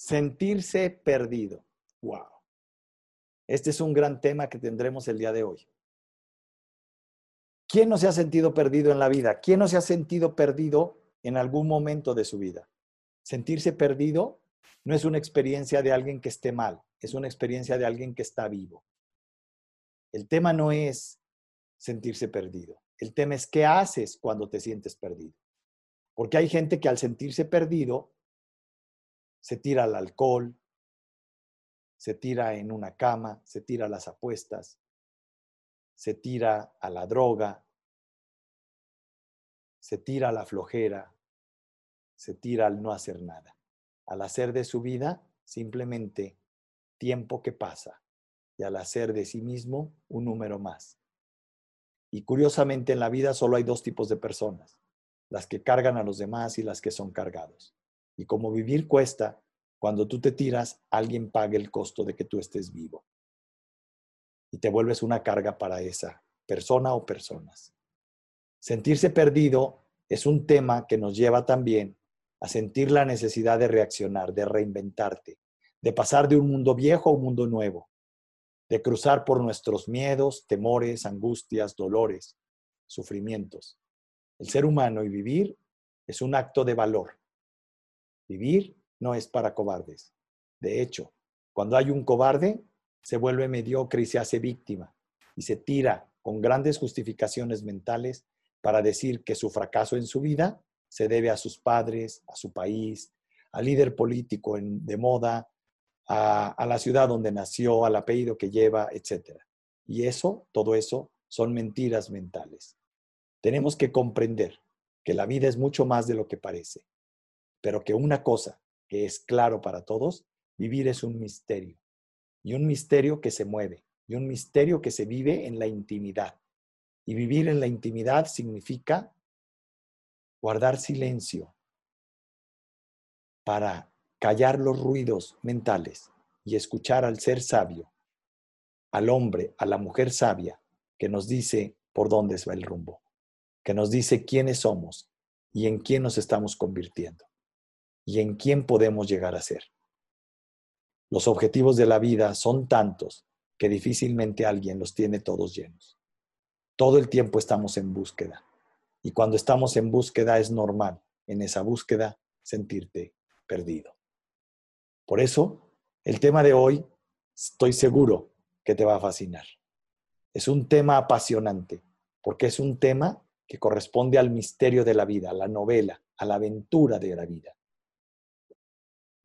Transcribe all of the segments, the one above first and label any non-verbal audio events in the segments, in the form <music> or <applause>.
Sentirse perdido. Wow. Este es un gran tema que tendremos el día de hoy. ¿Quién no se ha sentido perdido en la vida? ¿Quién no se ha sentido perdido en algún momento de su vida? Sentirse perdido no es una experiencia de alguien que esté mal, es una experiencia de alguien que está vivo. El tema no es sentirse perdido, el tema es qué haces cuando te sientes perdido. Porque hay gente que al sentirse perdido se tira al alcohol, se tira en una cama, se tira a las apuestas, se tira a la droga, se tira a la flojera, se tira al no hacer nada, al hacer de su vida simplemente tiempo que pasa y al hacer de sí mismo un número más. Y curiosamente en la vida solo hay dos tipos de personas, las que cargan a los demás y las que son cargados. Y como vivir cuesta, cuando tú te tiras, alguien paga el costo de que tú estés vivo. Y te vuelves una carga para esa persona o personas. Sentirse perdido es un tema que nos lleva también a sentir la necesidad de reaccionar, de reinventarte, de pasar de un mundo viejo a un mundo nuevo, de cruzar por nuestros miedos, temores, angustias, dolores, sufrimientos. El ser humano y vivir es un acto de valor. Vivir no es para cobardes. De hecho, cuando hay un cobarde, se vuelve mediocre y se hace víctima y se tira con grandes justificaciones mentales para decir que su fracaso en su vida se debe a sus padres, a su país, al líder político de moda, a, a, la ciudad donde nació, al apellido que lleva, etc. Y eso, todo eso, son mentiras mentales. Tenemos que comprender que la vida es mucho más de lo que parece, pero que una cosa que es claro para todos, vivir es un misterio, y un misterio que se mueve, y un misterio que se vive en la intimidad. Y vivir en la intimidad significa guardar silencio para callar los ruidos mentales y escuchar al ser sabio, al hombre, a la mujer sabia, que nos dice por dónde va el rumbo, que nos dice quiénes somos y en quién nos estamos convirtiendo y en quién podemos llegar a ser. Los objetivos de la vida son tantos que difícilmente alguien los tiene todos llenos. Todo el tiempo estamos en búsqueda. Y cuando estamos en búsqueda es normal en esa búsqueda sentirte perdido. Por eso, el tema de hoy estoy seguro que te va a fascinar. Es un tema apasionante, porque es un tema que corresponde al misterio de la vida, a la novela, a la aventura de la vida.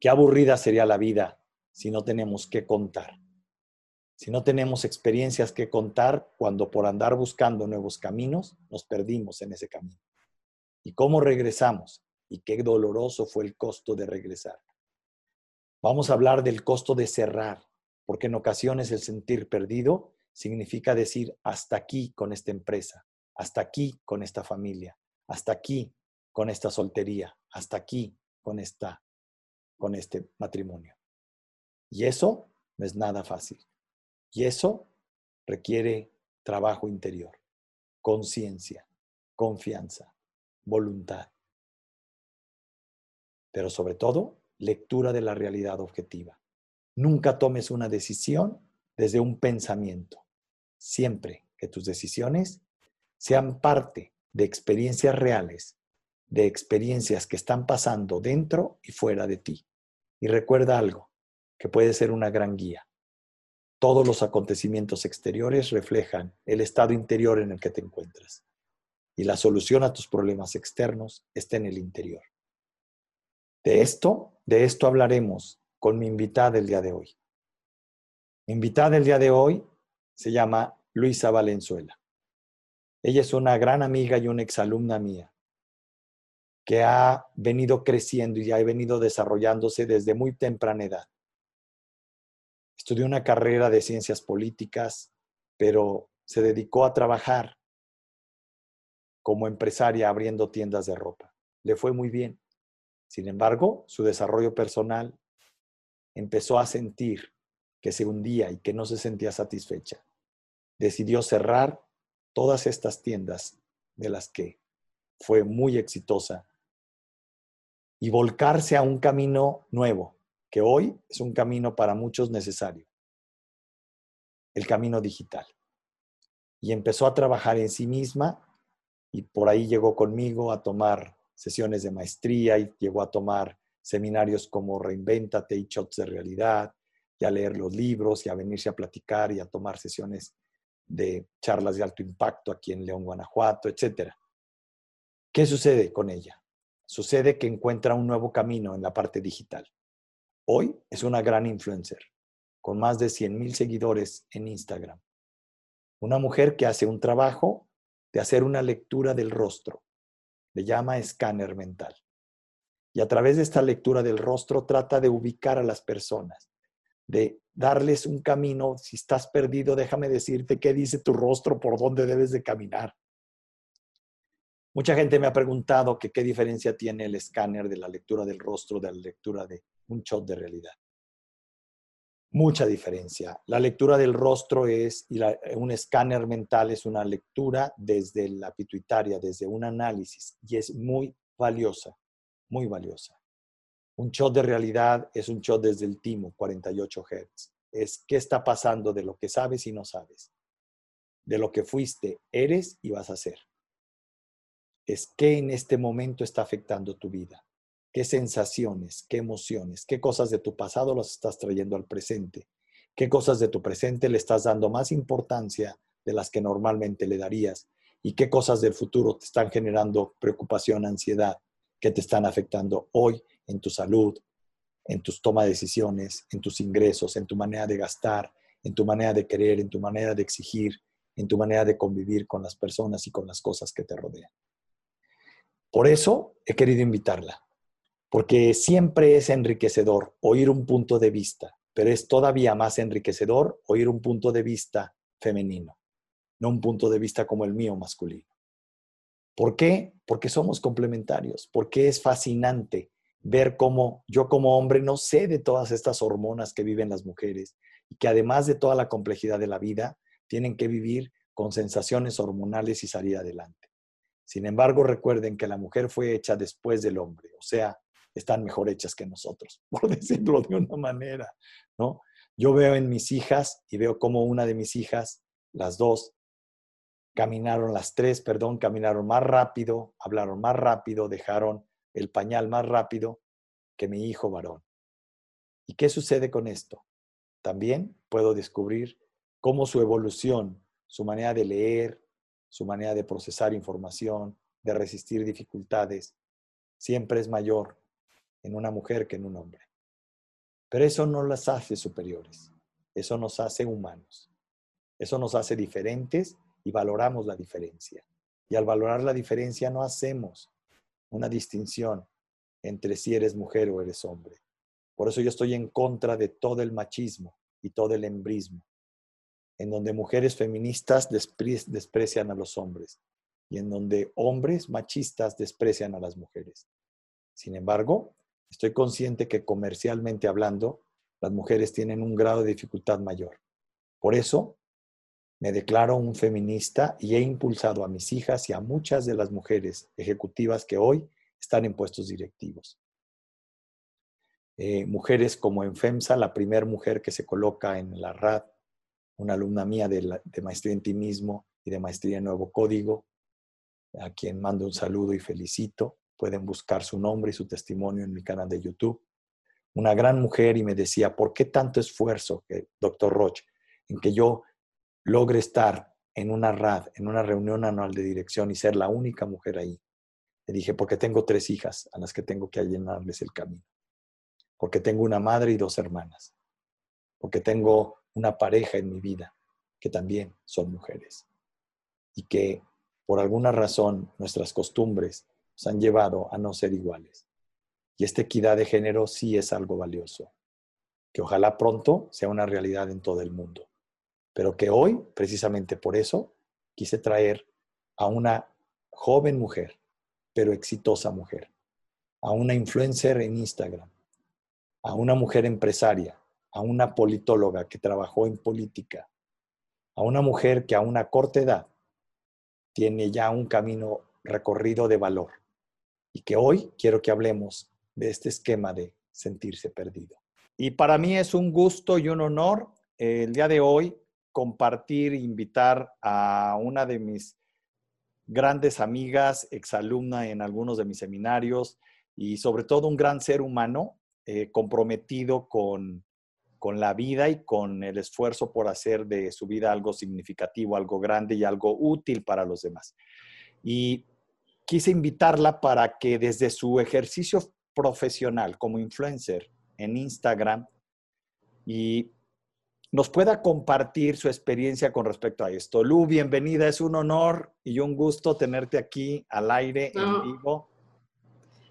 Qué aburrida sería la vida si no tenemos que contar si no tenemos experiencias que contar cuando por andar buscando nuevos caminos nos perdimos en ese camino. ¿Y cómo regresamos? Y qué doloroso fue el costo de regresar. Vamos a hablar del costo de cerrar, porque en ocasiones el sentir perdido significa decir hasta aquí con esta empresa, hasta aquí con esta familia, hasta aquí con esta soltería, hasta aquí con esta con este matrimonio. Y eso no es nada fácil. Y eso requiere trabajo interior, conciencia, confianza, voluntad. Pero sobre todo, lectura de la realidad objetiva. Nunca tomes una decisión desde un pensamiento. Siempre que tus decisiones sean parte de experiencias reales, de experiencias que están pasando dentro y fuera de ti. Y recuerda algo, que puede ser una gran guía. Todos los acontecimientos exteriores reflejan el estado interior en el que te encuentras. Y la solución a tus problemas externos está en el interior. De esto, de esto hablaremos con mi invitada del día de hoy. Mi invitada del día de hoy se llama Luisa Valenzuela. Ella es una gran amiga y una exalumna mía que ha venido creciendo y ha venido desarrollándose desde muy temprana edad. Estudió una carrera de ciencias políticas, pero se dedicó a trabajar como empresaria abriendo tiendas de ropa. Le fue muy bien. Sin embargo, su desarrollo personal empezó a sentir que se hundía y que no se sentía satisfecha. Decidió cerrar todas estas tiendas de las que fue muy exitosa y volcarse a un camino nuevo, que hoy es un camino para muchos necesario, el camino digital. Y empezó a trabajar en sí misma y por ahí llegó conmigo a tomar sesiones de maestría y llegó a tomar seminarios como Reinventate y Shots de Realidad, y a leer los libros y a venirse a platicar y a tomar sesiones de charlas de alto impacto aquí en León, Guanajuato, etc. ¿Qué sucede con ella? Sucede que encuentra un nuevo camino en la parte digital. Hoy es una gran influencer, con más de 100 mil seguidores en Instagram. Una mujer que hace un trabajo de hacer una lectura del rostro. Le llama escáner mental y a través de esta lectura del rostro trata de ubicar a las personas, de darles un camino. Si estás perdido, déjame decirte qué dice tu rostro, por dónde debes de caminar. Mucha gente me ha preguntado qué diferencia tiene el escáner de la lectura del rostro de la lectura de un shot de realidad. Mucha diferencia. La lectura del rostro es, y un escáner mental es una lectura desde la pituitaria, desde un análisis, y es muy valiosa muy valiosa. Un shot de realidad es un shot desde el timo, 48 Hz. Es qué está pasando de lo que sabes y no sabes. De lo que fuiste, eres y vas a ser. Es qué en este momento está afectando tu vida. Qué sensaciones, qué emociones, qué cosas de tu pasado las estás trayendo al presente. Qué cosas de tu presente le estás dando más importancia de las que normalmente le darías. Y qué cosas del futuro te están generando preocupación, ansiedad, que te están afectando hoy en tu salud, en tus toma de decisiones, en tus ingresos, en tu manera de gastar, en tu manera de querer, en tu manera de exigir, en tu manera de convivir con las personas y con las cosas que te rodean. Por eso he querido invitarla, porque siempre es enriquecedor oír un punto de vista, pero es todavía más enriquecedor oír un punto de vista femenino, no un punto de vista como el mío masculino. ¿Por qué? Porque somos complementarios, porque es fascinante ver cómo yo como hombre no sé de todas estas hormonas que viven las mujeres y que además de toda la complejidad de la vida, tienen que vivir con sensaciones hormonales y salir adelante. Sin embargo, recuerden que la mujer fue hecha después del hombre, o sea, están mejor hechas que nosotros, <laughs> por decirlo de una manera, ¿no? Yo veo en mis hijas y veo como una de mis hijas, las dos, caminaron las tres, perdón, caminaron más rápido, hablaron más rápido, dejaron el pañal más rápido que mi hijo varón. ¿Y qué sucede con esto? También puedo descubrir cómo su evolución, su manera de leer, su manera de procesar información, de resistir dificultades, siempre es mayor en una mujer que en un hombre. Pero eso no las hace superiores, eso nos hace humanos, eso nos hace diferentes y valoramos la diferencia. Y al valorar la diferencia no hacemos una distinción entre si eres mujer o eres hombre. Por eso yo estoy en contra de todo el machismo y todo el embrismo, en donde mujeres feministas desprecian a los hombres y en donde hombres machistas desprecian a las mujeres. Sin embargo, estoy consciente que comercialmente hablando, las mujeres tienen un grado de dificultad mayor. Por eso, me declaro un feminista y he impulsado a mis hijas y a muchas de las mujeres ejecutivas que hoy están en puestos directivos. Eh, mujeres como en FEMSA, la primera mujer que se coloca en la RAD, una alumna mía de, maestría en ti mismo y de maestría en nuevo código, a quien mando un saludo y felicito. Pueden buscar su nombre y su testimonio en mi canal de YouTube. Una gran mujer y me decía, ¿por qué tanto esfuerzo, doctor Roche, en que yo logre estar en una RAD, en una reunión anual de dirección y ser la única mujer ahí. Le dije, porque tengo tres hijas a las que tengo que allanarles el camino. Porque tengo una madre y dos hermanas. Porque tengo una pareja en mi vida que también son mujeres. Y que por alguna razón nuestras costumbres nos han llevado a no ser iguales. Y esta equidad de género sí es algo valioso, que ojalá pronto sea una realidad en todo el mundo pero que hoy, precisamente por eso, quise traer a una joven mujer, pero exitosa mujer, a una influencer en Instagram, a una mujer empresaria, a una politóloga que trabajó en política, a una mujer que a una corta edad tiene ya un camino recorrido de valor y que hoy quiero que hablemos de este esquema de sentirse perdido. Y para mí es un gusto y un honor eh, el día de hoy compartir, invitar a una de mis grandes amigas, exalumna en algunos de mis seminarios y sobre todo un gran ser humano eh, comprometido con, con la vida y con el esfuerzo por hacer de su vida algo significativo, algo grande y algo útil para los demás. Y quise invitarla para que desde su ejercicio profesional como influencer en Instagram y nos pueda compartir su experiencia con respecto a esto. Lu, bienvenida, es un honor y un gusto tenerte aquí al aire en vivo.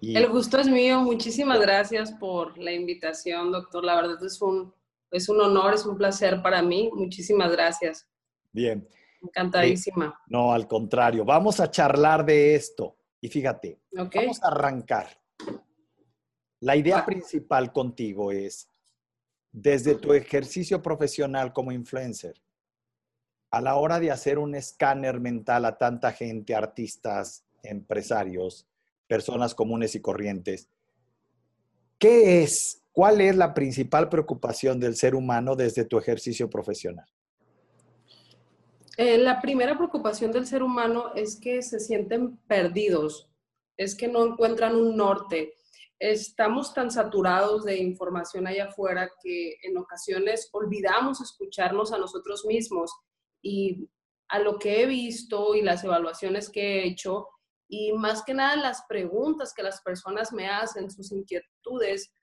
El gusto es mío, muchísimas gracias por la invitación, doctor. La verdad es un, es un honor, es un placer para mí. Muchísimas gracias. Bien. Encantadísima. no, al contrario, vamos a charlar de esto. Y fíjate, vamos a arrancar. La idea principal contigo es, desde tu ejercicio profesional como influencer, a la hora de hacer un escáner mental a tanta gente, artistas, empresarios, personas comunes y corrientes, ¿qué es, cuál es la principal preocupación del ser humano desde tu ejercicio profesional? Eh, la primera preocupación del ser humano es que se sienten perdidos, es que no encuentran un norte, estamos tan saturados de información allá afuera que en ocasiones olvidamos escucharnos a nosotros mismos y a lo que he visto y las evaluaciones que he hecho y más que nada las preguntas que las personas me hacen, sus inquietudes,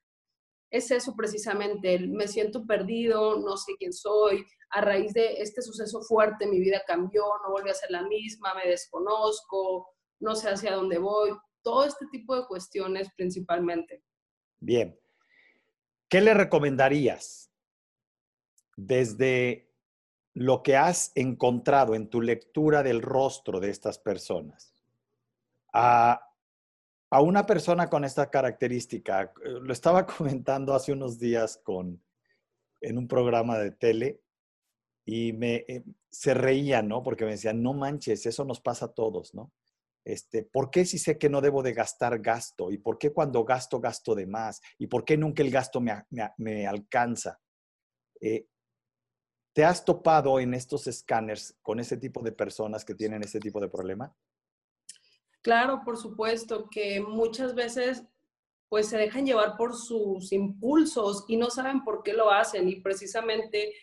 es eso precisamente, me siento perdido, no sé quién soy, a raíz de este suceso fuerte mi vida cambió, no volví a ser la misma, me desconozco, no sé hacia dónde voy, todo este tipo de cuestiones principalmente. Bien. ¿Qué le recomendarías desde lo que has encontrado en tu lectura del rostro de estas personas a, a una persona con esta característica? Lo estaba <laughs> comentando hace unos días con, en un programa de tele y me, eh, se reía, ¿no? Porque me decían, no manches, eso nos pasa a todos, ¿no? Este, ¿Por qué si sé que no debo de gastar gasto? ¿Y por qué cuando gasto gasto de más? ¿Y por qué nunca el gasto me, alcanza? Eh, ¿Te has topado en estos escáneres con ese tipo de personas que tienen ese tipo de problema? Claro, por supuesto, que muchas veces pues se dejan llevar por sus impulsos y no saben por qué lo hacen y precisamente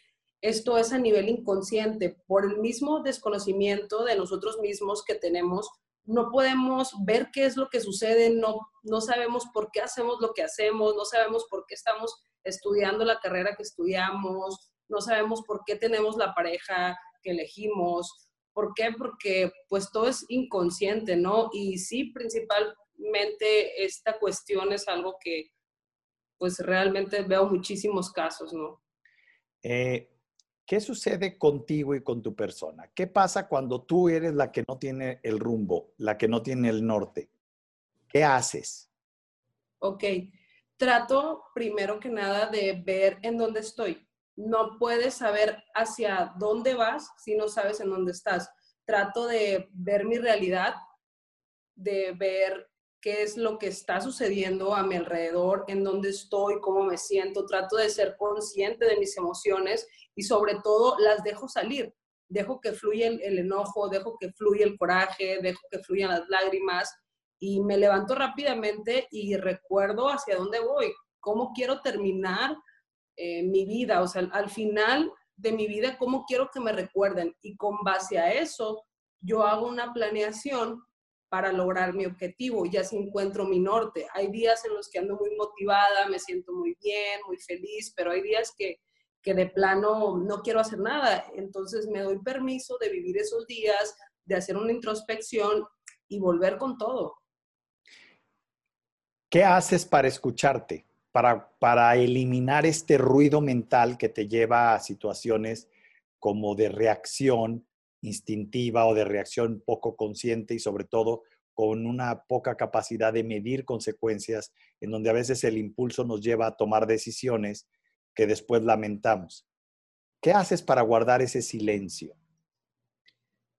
esto es a nivel inconsciente, por el mismo desconocimiento de nosotros mismos que tenemos, no podemos ver qué es lo que sucede, no, no sabemos por qué hacemos lo que hacemos, no sabemos por qué estamos estudiando la carrera que estudiamos, no sabemos por qué tenemos la pareja que elegimos. ¿Por qué? Porque pues todo es inconsciente, ¿no? Y sí, principalmente esta cuestión es algo que pues realmente veo muchísimos casos, ¿no? Eh, ¿Qué sucede contigo y con tu persona? ¿Qué pasa cuando tú eres la que no tiene el rumbo, la que no tiene el norte? ¿Qué haces? Ok, trato primero que nada de ver en dónde estoy. No puedes saber hacia dónde vas si no sabes en dónde estás. Trato de ver mi realidad, de ver qué es lo que está sucediendo a mi alrededor, en dónde estoy, cómo me siento. Trato de ser consciente de mis emociones y sobre todo las dejo salir. Dejo que fluya el, enojo, dejo que fluya el coraje, dejo que fluyan las lágrimas y me levanto rápidamente y recuerdo hacia dónde voy, cómo quiero terminar eh, mi vida, o sea, al final de mi vida, cómo quiero que me recuerden. Y con base a eso, yo hago una planeación para lograr mi objetivo, ya si encuentro mi norte. Hay días en los que ando muy motivada, me siento muy bien, muy feliz, pero hay días que, que de plano no quiero hacer nada. Entonces me doy permiso de vivir esos días, de hacer una introspección y volver con todo. ¿Qué haces para escucharte? Para, para eliminar este ruido mental que te lleva a situaciones como de reacción instintiva o de reacción poco consciente y sobre todo con una poca capacidad de medir consecuencias, en donde a veces el impulso nos lleva a tomar decisiones que después lamentamos. ¿Qué haces para guardar ese silencio?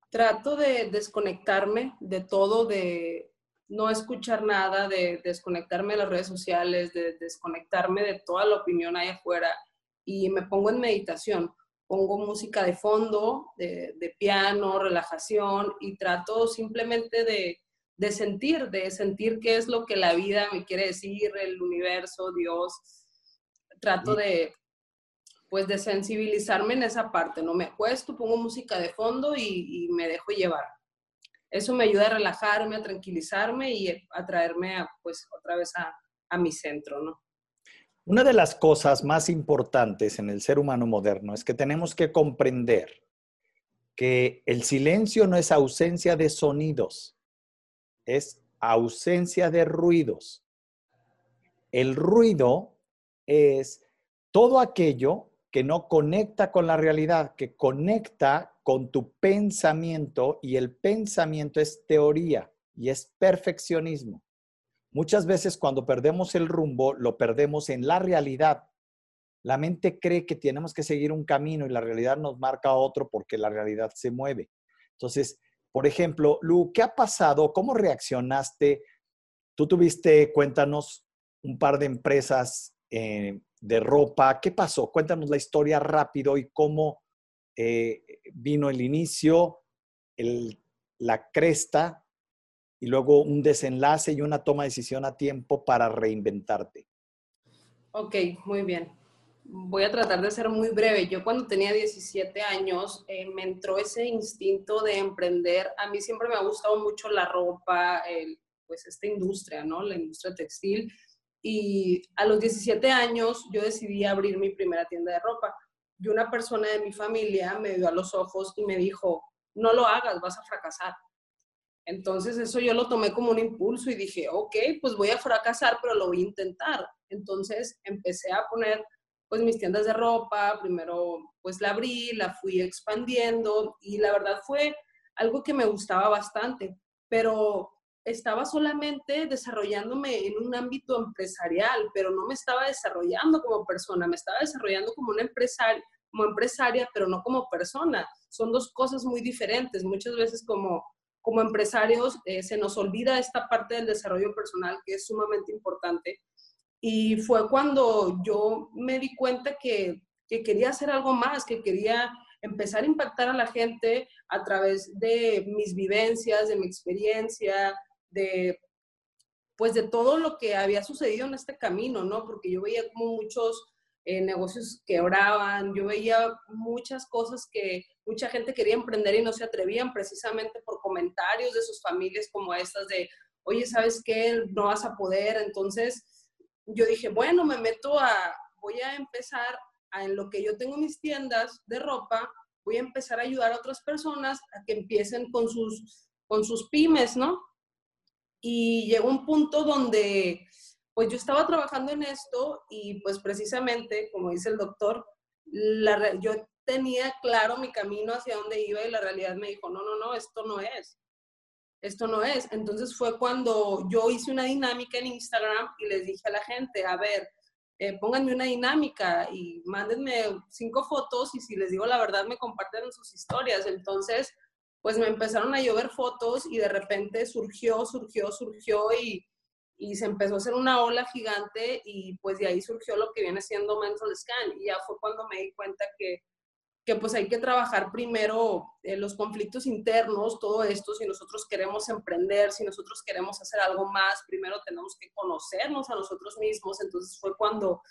Trato de desconectarme de todo, de, no escuchar nada, de desconectarme de las redes sociales, de desconectarme de toda la opinión ahí afuera y me pongo en meditación. Pongo música de fondo, de, piano, relajación y trato simplemente de, de sentir, de sentir qué es lo que la vida me quiere decir, el universo, Dios. Trato de, pues, de sensibilizarme en esa parte, ¿no? Me acuesto, pongo música de fondo y, y me dejo llevar eso me ayuda a relajarme, a tranquilizarme y a traerme a, pues otra vez a, a mi centro, ¿no? Una de las cosas más importantes en el ser humano moderno es que tenemos que comprender que el silencio no es ausencia de sonidos, es ausencia de ruidos. El ruido es todo aquello que no conecta con la realidad, que conecta con tu pensamiento y el pensamiento es teoría y es perfeccionismo. Muchas veces cuando perdemos el rumbo, lo perdemos en la realidad. La mente cree que tenemos que seguir un camino y la realidad nos marca otro porque la realidad se mueve. Entonces, por ejemplo, Lu, ¿qué ha pasado? ¿Cómo reaccionaste? Tú tuviste, cuéntanos, un par de empresas eh, de ropa. ¿Qué pasó? Cuéntanos la historia rápido y cómo eh, vino el inicio, la cresta y luego un desenlace y una toma de decisión a tiempo para reinventarte. Ok, muy bien. Voy a tratar de ser muy breve. Yo cuando tenía 17 años eh, me entró ese instinto de emprender. A mí siempre me ha gustado mucho la ropa, pues esta industria, ¿no? La industria textil. Y a los 17 años yo decidí abrir mi primera tienda de ropa y una persona de mi familia me vio a los ojos y me dijo, no lo hagas, vas a fracasar. Entonces eso yo lo tomé como un impulso y dije, ok, pues voy a fracasar, pero lo voy a intentar. Entonces empecé a poner pues mis tiendas de ropa, primero pues la abrí, la fui expandiendo y la verdad fue algo que me gustaba bastante, pero estaba solamente desarrollándome en un ámbito empresarial, pero no me estaba desarrollando como persona, me estaba desarrollando como una empresaria, como empresaria, pero no como persona. Son dos cosas muy diferentes. Muchas veces como, como empresarios eh, se nos olvida esta parte del desarrollo personal que es sumamente importante. Y fue cuando yo me di cuenta que, que quería hacer algo más, que quería empezar a impactar a la gente a través de mis vivencias, de mi experiencia, de pues de todo lo que había sucedido en este camino, ¿no? Porque yo veía como muchos eh, negocios quebraban, yo veía muchas cosas que mucha gente quería emprender y no se atrevían precisamente por comentarios de sus familias como estas de, oye, ¿sabes qué? No vas a poder. Entonces yo dije, bueno, me meto a, voy a empezar en lo que yo tengo mis tiendas de ropa, voy a empezar a ayudar a otras personas a que empiecen con sus, con sus pymes, ¿no? Y llegó un punto donde, pues yo estaba trabajando en esto y pues precisamente, como dice el doctor, yo tenía claro mi camino hacia dónde iba y la realidad me dijo, no, no, no, esto no es. Esto no es. Entonces fue cuando yo hice una dinámica en Instagram y les dije a la gente, a ver, eh, pónganme una dinámica y mándenme cinco fotos y si les digo la verdad me comparten sus historias. Entonces, pues me empezaron a llover fotos y de repente surgió, surgió, surgió y, y se empezó a hacer una ola gigante y pues de ahí surgió lo que viene siendo Mental Scan. Y ya fue cuando me di cuenta que, que pues hay que trabajar primero eh, los conflictos internos, todo esto, si nosotros queremos emprender, si nosotros queremos hacer algo más, primero tenemos que conocernos a nosotros mismos, entonces fue cuando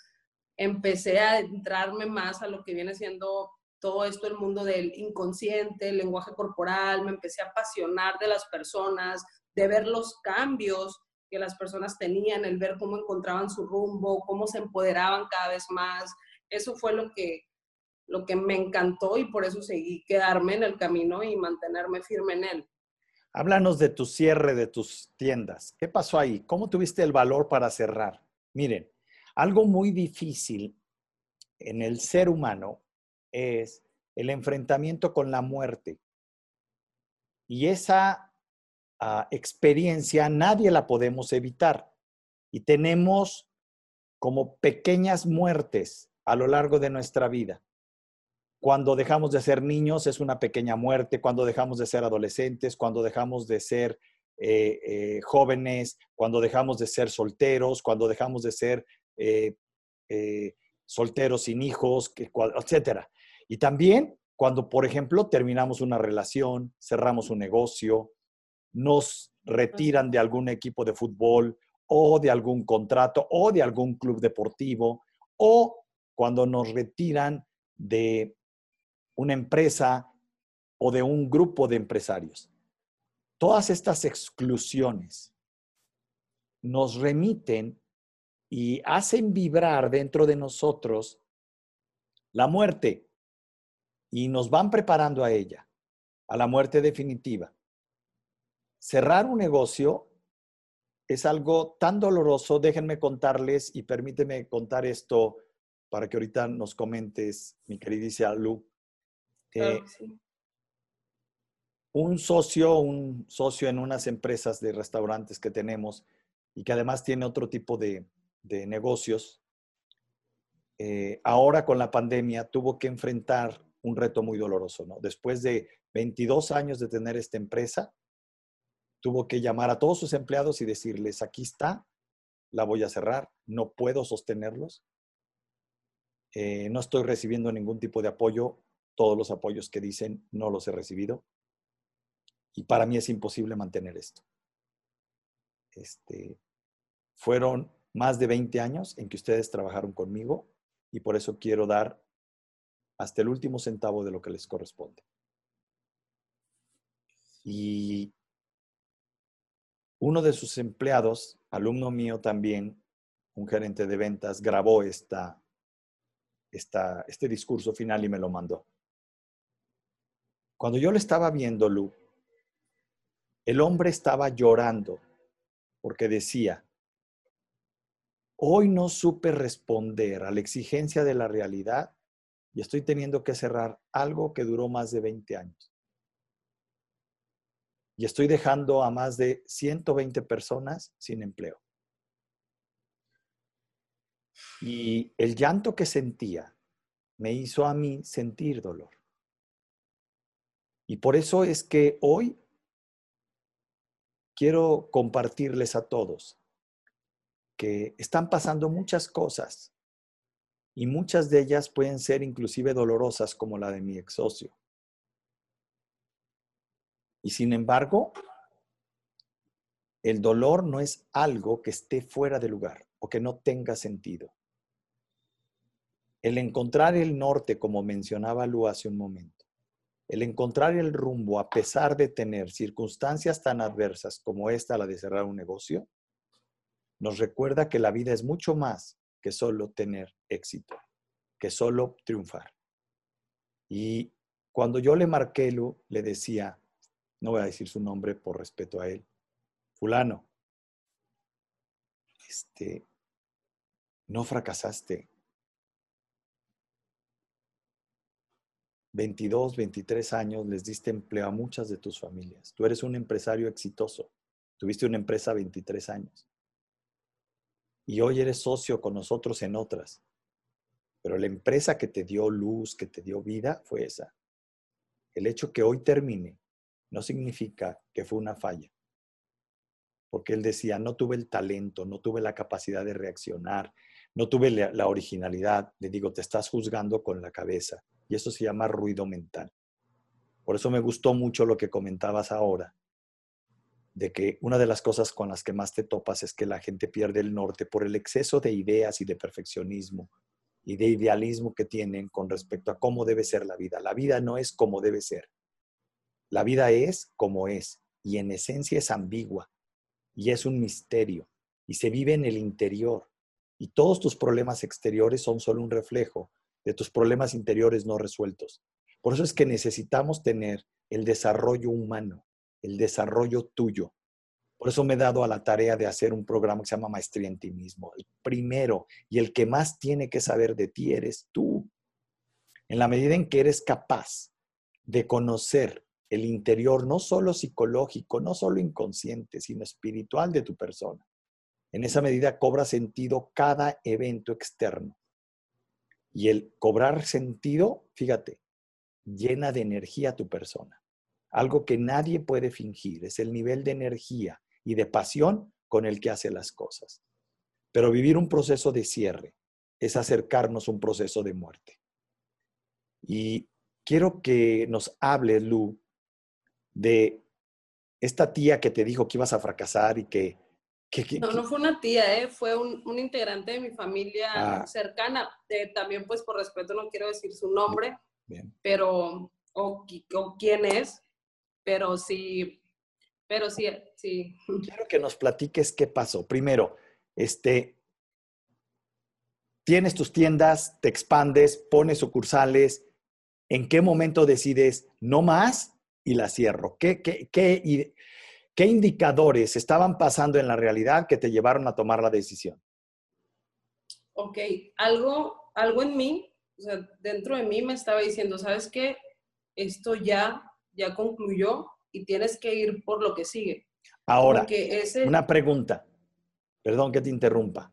empecé a entrarme más a lo que viene siendo todo esto, el mundo del inconsciente, el lenguaje corporal, me empecé a apasionar de las personas, de ver los cambios que las personas tenían, el ver cómo encontraban su rumbo, cómo se empoderaban cada vez más. Eso fue lo que, lo que me encantó y por eso seguí quedarme en el camino y mantenerme firme en él. Háblanos de tu cierre de tus tiendas. ¿Qué pasó ahí? ¿Cómo tuviste el valor para cerrar? Miren, algo muy difícil en el ser humano es el enfrentamiento con la muerte. Y esa ah, experiencia nadie la podemos evitar. Y tenemos como pequeñas muertes a lo largo de nuestra vida. Cuando dejamos de ser niños es una pequeña muerte, cuando dejamos de ser adolescentes, cuando dejamos de ser eh, eh, jóvenes, cuando dejamos de ser solteros, cuando dejamos de ser eh, solteros sin hijos, etc. Y también cuando, por ejemplo, terminamos una relación, cerramos un negocio, nos retiran de algún equipo de fútbol o de algún contrato o de algún club deportivo o cuando nos retiran de una empresa o de un grupo de empresarios. Todas estas exclusiones nos remiten y hacen vibrar dentro de nosotros la muerte y nos van preparando a ella, a la muerte definitiva. Cerrar un negocio es algo tan doloroso. Déjenme contarles y permíteme contar esto para que ahorita nos comentes, mi queridísima Lu. Eh, un socio, un socio en unas empresas de restaurantes que tenemos y que además tiene otro tipo de, negocios, eh, ahora con la pandemia tuvo que enfrentar un reto muy doloroso, ¿no? Después de 22 años de tener esta empresa, tuvo que llamar a todos sus empleados y decirles, aquí está, la voy a cerrar, no puedo sostenerlos, eh, no estoy recibiendo ningún tipo de apoyo, todos los apoyos que dicen no los he recibido, y para mí es imposible mantener esto. Este, fueron más de 20 años en que ustedes trabajaron conmigo y por eso quiero dar hasta el último centavo de lo que les corresponde. Y uno de sus empleados, alumno mío también, un gerente de ventas, grabó esta, esta, este discurso final y me lo mandó. Cuando yo le estaba viendo, Lu, el hombre estaba llorando porque decía, hoy no supe responder a la exigencia de la realidad y estoy teniendo que cerrar algo que duró más de 20 años. Y estoy dejando a más de 120 personas sin empleo. Y el llanto que sentía me hizo a mí sentir dolor. Y por eso es que hoy quiero compartirles a todos que están pasando muchas cosas y muchas de ellas pueden ser inclusive dolorosas como la de mi ex socio. Y sin embargo, el dolor no es algo que esté fuera de lugar o que no tenga sentido. El encontrar el norte, como mencionaba Lu hace un momento, el encontrar el rumbo a pesar de tener circunstancias tan adversas como esta, la de cerrar un negocio, nos recuerda que la vida es mucho más que solo tener éxito, que solo triunfar. Y cuando yo le marqué, le decía, no voy a decir su nombre por respeto a él, fulano, este, no fracasaste, 22, 23 años les diste empleo a muchas de tus familias. Tú eres un empresario exitoso. Tuviste una empresa 23 años. Y hoy eres socio con nosotros en otras. Pero la empresa que te dio luz, que te dio vida, fue esa. El hecho que hoy termine no significa que fue una falla. Porque él decía, no tuve el talento, no tuve la capacidad de reaccionar, no tuve la originalidad. Le digo, te estás juzgando con la cabeza y eso se llama ruido mental. Por eso me gustó mucho lo que comentabas ahora, de que una de las cosas con las que más te topas es que la gente pierde el norte por el exceso de ideas y de perfeccionismo y de idealismo que tienen con respecto a cómo debe ser la vida. La vida no es como debe ser. La vida es como es y en esencia es ambigua y es un misterio y se vive en el interior y todos tus problemas exteriores son solo un reflejo de tus problemas interiores no resueltos. Por eso es que necesitamos tener el desarrollo humano, el desarrollo tuyo. Por eso me he dado a la tarea de hacer un programa que se llama Maestría en ti mismo. El primero y el que más tiene que saber de ti eres tú. En la medida en que eres capaz de conocer el interior, no solo psicológico, no solo inconsciente, sino espiritual de tu persona, en esa medida cobra sentido cada evento externo. Y el cobrar sentido, fíjate, llena de energía a tu persona. Algo que nadie puede fingir, es el nivel de energía y de pasión con el que hace las cosas. Pero vivir un proceso de cierre es acercarnos a un proceso de muerte. Y quiero que nos hable, Lu, de esta tía que te dijo que ibas a fracasar y que... no, no fue una tía, ¿eh? fue un, integrante de mi familia ah. cercana. también, pues, por respeto, no quiero decir su nombre, pero, o, o quién es, pero sí, pero sí, sí. <laughs> Quiero que nos platiques qué pasó. Primero, este, tienes tus tiendas, te expandes, pones sucursales, ¿en qué momento decides no más y la cierro? ¿Qué, qué, qué, qué indicadores estaban pasando en la realidad que te llevaron a tomar la decisión? Ok, algo, algo en mí, o sea, dentro de mí me estaba diciendo, ¿sabes qué? Esto ya, ya concluyó y tienes que ir por lo que sigue. Ahora, una pregunta, perdón que te interrumpa.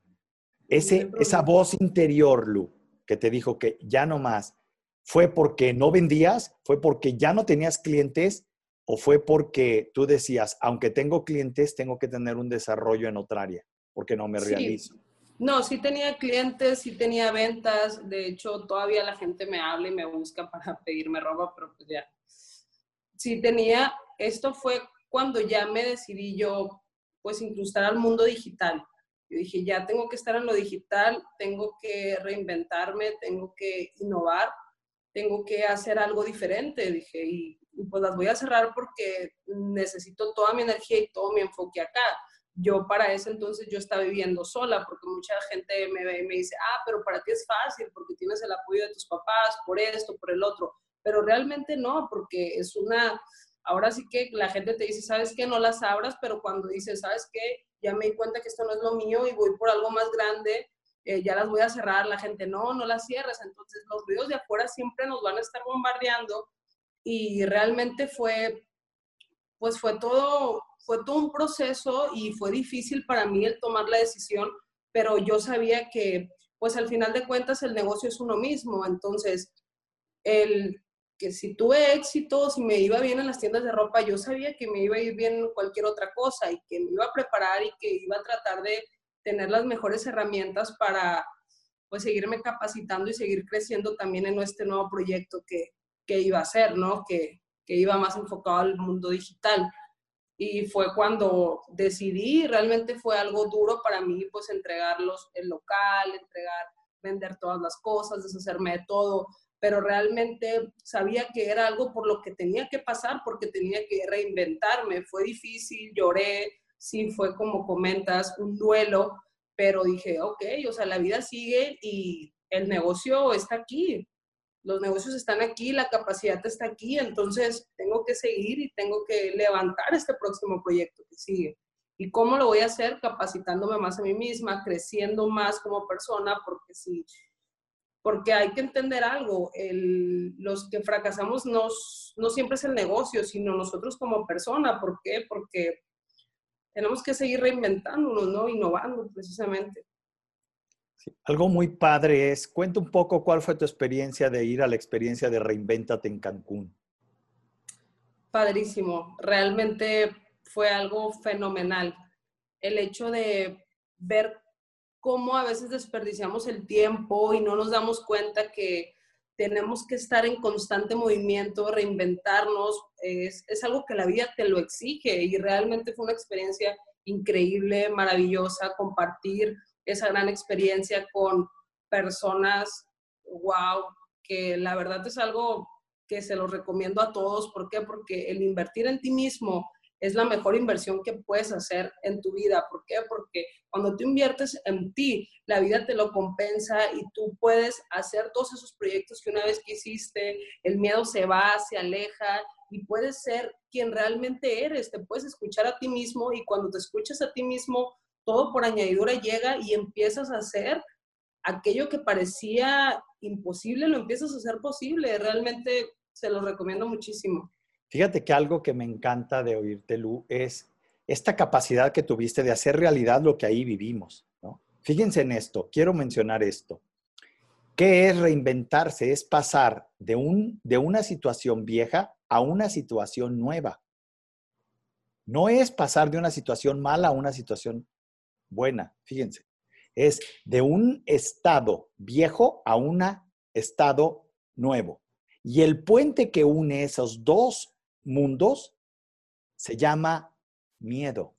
Ese, esa voz interior, Lu, que te dijo que ya no más, ¿fue porque no vendías? ¿Fue porque ya no tenías clientes? ¿O fue porque tú decías, aunque tengo clientes, tengo que tener un desarrollo en otra área, porque no me realizo? No, sí tenía clientes, sí tenía ventas. De hecho, todavía la gente me habla y me busca para <laughs> pedirme ropa, pero pues ya. Sí tenía, esto fue cuando ya me decidí yo, pues, incrustar al mundo digital. Yo dije, ya tengo que estar en lo digital, tengo que reinventarme, tengo que innovar, tengo que hacer algo diferente, dije, y, pues las voy a cerrar porque necesito toda mi energía y todo mi enfoque acá. Yo para ese entonces yo estaba viviendo sola porque mucha gente me ve y me dice, ah, pero para ti es fácil porque tienes el apoyo de tus papás, por esto, por el otro. Pero realmente no, porque es una, ahora sí que la gente te dice, ¿sabes qué? No las abras, pero cuando dices, ¿sabes qué? ya me di cuenta que esto no es lo mío y voy por algo más grande, eh, ya las voy a cerrar, la gente, no, no las cierres. Entonces los ruidos de afuera siempre nos van a estar bombardeando y realmente fue, pues fue todo, fue todo un proceso y fue difícil para mí el tomar la decisión, pero yo sabía que, pues al final de cuentas el negocio es uno mismo, entonces el que si tuve éxito, si me iba bien en las tiendas de ropa, yo sabía que me iba a ir bien en cualquier otra cosa y que me iba a preparar y que iba a tratar de tener las mejores herramientas para pues seguirme capacitando y seguir creciendo también en este nuevo proyecto que, que iba a hacer, ¿no? Que, que iba más enfocado al mundo digital. Y fue cuando decidí, realmente fue algo duro para mí, pues entregarlos el local, entregar, vender todas las cosas, deshacerme de todo, pero realmente sabía que era algo por lo que tenía que pasar, porque tenía que reinventarme. Fue difícil, lloré, sí fue como comentas, un duelo, pero dije, ok, o sea, la vida sigue y el negocio está aquí, los negocios están aquí, la capacidad está aquí, entonces tengo que seguir y tengo que levantar este próximo proyecto que sigue. ¿Y cómo lo voy a hacer? Capacitándome más a mí misma, creciendo más como persona, porque si porque hay que entender algo, los que fracasamos no, no siempre es el negocio, sino nosotros como persona. ¿Por qué? Porque tenemos que seguir reinventándonos, ¿no? Innovando precisamente. Algo muy padre es, cuenta un poco cuál fue tu experiencia de ir a la experiencia de Reinventate en Cancún. Padrísimo, realmente fue algo fenomenal. El hecho de ver cómo a veces desperdiciamos el tiempo y no nos damos cuenta que tenemos que estar en constante movimiento, reinventarnos, es, algo que la vida te lo exige y realmente fue una experiencia increíble, maravillosa, compartir esa gran experiencia con personas, wow, que la verdad es algo que se lo recomiendo a todos. ¿Por qué? Porque el invertir en ti mismo, es la mejor inversión que puedes hacer en tu vida. ¿Por qué? Porque cuando tú inviertes en ti, la vida te lo compensa y tú puedes hacer todos esos proyectos que una vez que hiciste, el miedo se va, se aleja y puedes ser quien realmente eres. Te puedes escuchar a ti mismo y cuando te escuchas a ti mismo, todo por añadidura llega y empiezas a hacer aquello que parecía imposible, lo empiezas a hacer posible. Realmente se lo recomiendo muchísimo. Fíjate que algo que me encanta de oírte, Lu, es esta capacidad que tuviste de hacer realidad lo que ahí vivimos. ¿no? Fíjense en esto, quiero mencionar esto. ¿Qué es reinventarse? Es pasar de, un, de una situación vieja a una situación nueva. No es pasar de una situación mala a una situación buena, fíjense. Es de un estado viejo a un estado nuevo. Y el puente que une esos dos mundos se llama miedo.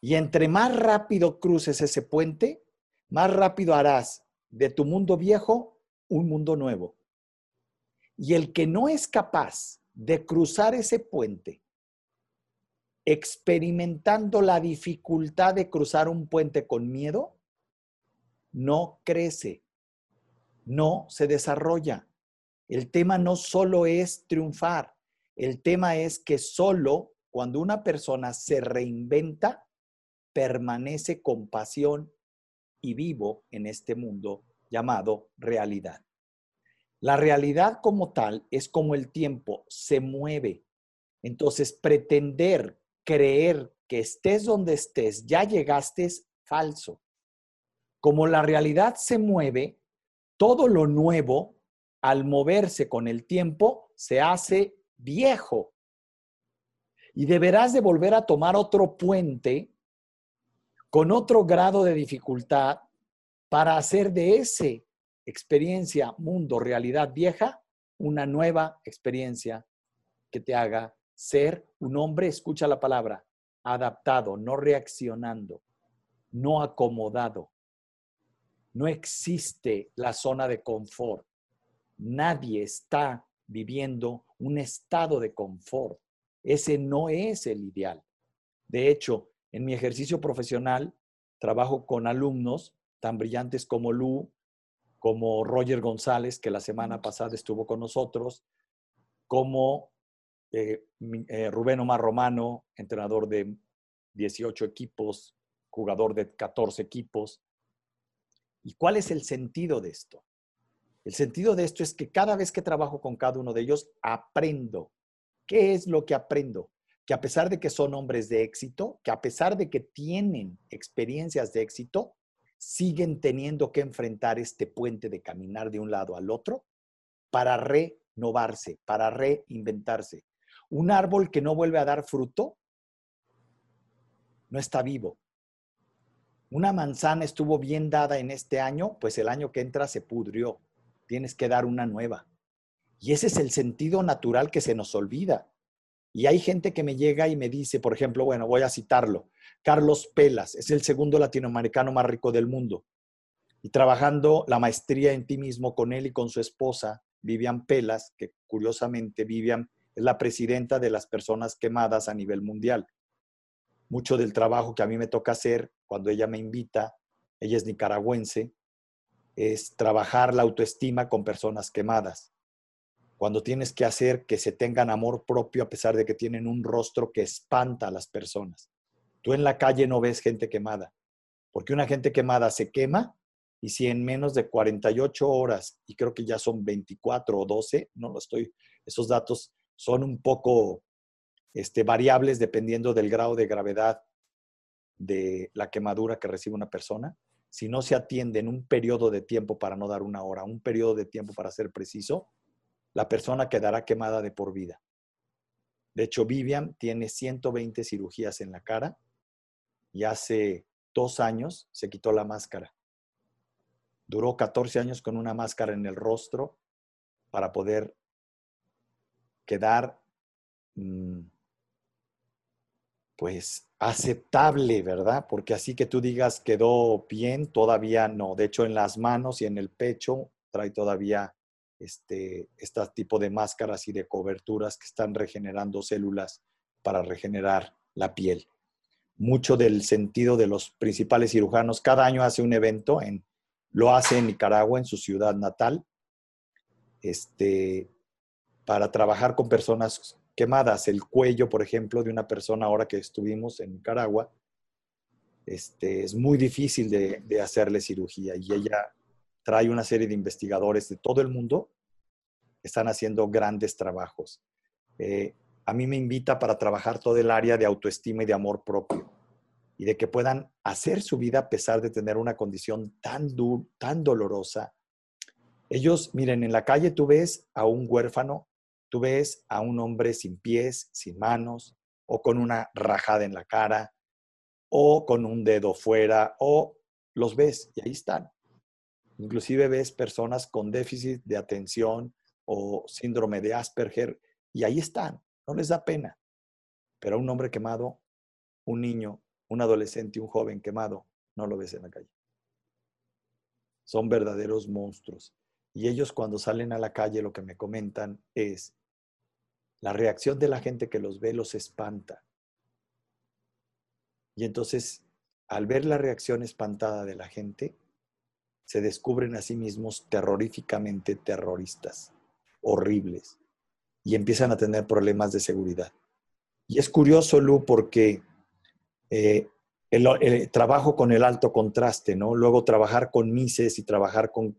Y entre más rápido cruces ese puente, más rápido harás de tu mundo viejo un mundo nuevo. Y el que no es capaz de cruzar ese puente, experimentando la dificultad de cruzar un puente con miedo, no crece, no se desarrolla. El tema no solo es triunfar, el tema es que solo cuando una persona se reinventa, permanece con pasión y vivo en este mundo llamado realidad. La realidad como tal es como el tiempo se mueve. Entonces, pretender creer que estés donde estés, ya llegaste, es falso. Como la realidad se mueve, todo lo nuevo, al moverse con el tiempo, se hace viejo. Y deberás de volver a tomar otro puente con otro grado de dificultad para hacer de ese experiencia, mundo, realidad vieja, una nueva experiencia que te haga ser un hombre, escucha la palabra, adaptado, no reaccionando, no acomodado. No existe la zona de confort. Nadie está viviendo un estado de confort. Ese no es el ideal. De hecho, en mi ejercicio profesional, trabajo con alumnos tan brillantes como Lu, como Roger González, que la semana pasada estuvo con nosotros, como eh, eh, Rubén Omar Romano, entrenador de 18 equipos, jugador de 14 equipos. ¿Y cuál es el sentido de esto? El sentido de esto es que cada vez que trabajo con cada uno de ellos, aprendo. ¿Qué es lo que aprendo? que a pesar de que son hombres de éxito, que a pesar de que tienen experiencias de éxito, siguen teniendo que enfrentar este puente de caminar de un lado al otro para renovarse, para reinventarse. Un árbol que no vuelve a dar fruto no está vivo. Una manzana estuvo bien dada en este año, pues el año que entra se pudrió. Tienes que dar una nueva. Y ese es el sentido natural que se nos olvida. Y hay gente que me llega y me dice, por ejemplo, bueno, voy a citarlo, Carlos Pelas, es el segundo latinoamericano más rico del mundo. Y trabajando la maestría en ti mismo con él y con su esposa, Vivian Pelas, que curiosamente Vivian es la presidenta de las personas quemadas a nivel mundial. Mucho del trabajo que a mí me toca hacer cuando ella me invita, ella es nicaragüense, es trabajar la autoestima con personas quemadas cuando tienes que hacer que se tengan amor propio a pesar de que tienen un rostro que espanta a las personas. Tú en la calle no ves gente quemada, porque una gente quemada se quema y si en menos de 48 horas, y creo que ya son 24 o 12, no lo estoy, esos datos son un poco este, variables dependiendo del grado de gravedad de la quemadura que recibe una persona. Si no se atiende en un periodo de tiempo para no dar una hora, un periodo de tiempo para ser preciso, la persona quedará quemada de por vida. De hecho, Vivian tiene 120 cirugías en la cara y hace dos años se quitó la máscara. Duró 14 años con una máscara en el rostro para poder quedar, mm, pues, aceptable, ¿verdad? Porque así que tú digas quedó bien, todavía no. De hecho, en las manos y en el pecho trae todavía este, este tipo de máscaras y de coberturas que están regenerando células para regenerar la piel. Mucho del sentido de los principales cirujanos, cada año hace un evento, en, lo hace en Nicaragua, en su ciudad natal, este, para trabajar con personas quemadas. El cuello, por ejemplo, de una persona ahora que estuvimos en Nicaragua, este, es muy difícil de, hacerle cirugía y ella trae una serie de investigadores de todo el mundo están haciendo grandes trabajos. Eh, a mí me invita para trabajar todo el área de autoestima y de amor propio y de que puedan hacer su vida a pesar de tener una condición tan, tan dolorosa. Ellos, miren, en la calle tú ves a un huérfano tú ves a un hombre sin pies, sin manos, o con una rajada en la cara, o con un dedo fuera, o los ves y ahí están. Inclusive ves personas con déficit de atención o síndrome de Asperger y ahí están, no les da pena. Pero a un hombre quemado, un niño, un adolescente, un joven quemado, no lo ves en la calle. Son verdaderos monstruos. Y ellos cuando salen a la calle lo que me comentan es, la reacción de la gente que los ve los espanta. Y entonces, al ver la reacción espantada de la gente, se descubren a sí mismos terroríficamente terroristas, horribles, y empiezan a tener problemas de seguridad. Y es curioso, Lu, porque eh, el, trabajo con el alto contraste, ¿no? Luego trabajar con Mises y trabajar con,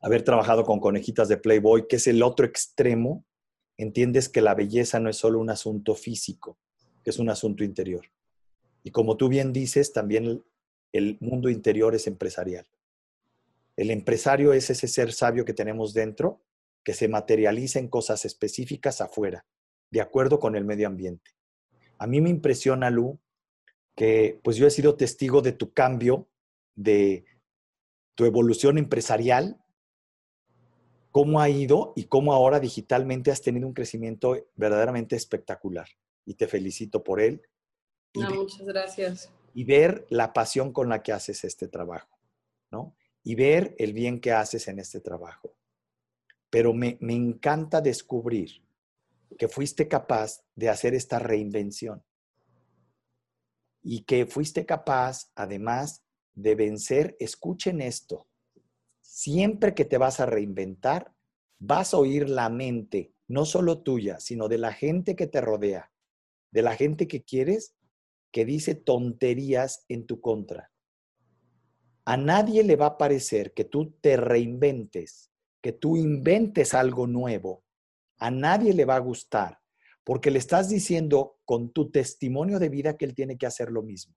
haber trabajado con conejitas de Playboy, que es el otro extremo, entiendes que la belleza no es solo un asunto físico, es un asunto interior. Y como tú bien dices, también el mundo interior es empresarial. El empresario es ese ser sabio que tenemos dentro, que se materializa en cosas específicas afuera, de acuerdo con el medio ambiente. A mí me impresiona, Lu, que pues yo he sido testigo de tu cambio, de tu evolución empresarial, cómo ha ido y cómo ahora digitalmente has tenido un crecimiento verdaderamente espectacular. Y te felicito por él. muchas gracias. Y ver la pasión con la que haces este trabajo, ¿no? Y ver el bien que haces en este trabajo. Pero me, me encanta descubrir que fuiste capaz de hacer esta reinvención y que fuiste capaz, además, de vencer, escuchen esto, siempre que te vas a reinventar, vas a oír la mente, no solo tuya, sino de la gente que te rodea, de la gente que quieres, que dice tonterías en tu contra. A nadie le va a parecer que tú te reinventes, que tú inventes algo nuevo. A nadie le va a gustar porque le estás diciendo con tu testimonio de vida que él tiene que hacer lo mismo.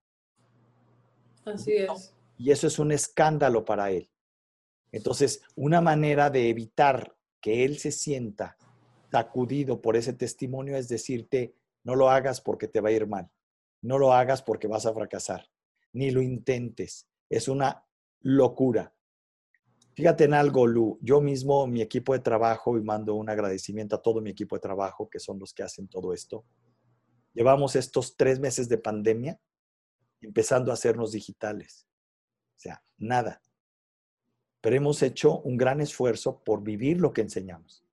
Así es. Y eso es un escándalo para él. Entonces, una manera de evitar que él se sienta sacudido por ese testimonio es decirte, no lo hagas porque te va a ir mal, no lo hagas porque vas a fracasar, ni lo intentes. Es una locura. Fíjate en algo, Lu. Yo mismo, mi equipo de trabajo, y mando un agradecimiento a todo mi equipo de trabajo, que son los que hacen todo esto. Llevamos estos tres meses de pandemia empezando a hacernos digitales. O sea, nada. Pero hemos hecho un gran esfuerzo por vivir lo que enseñamos.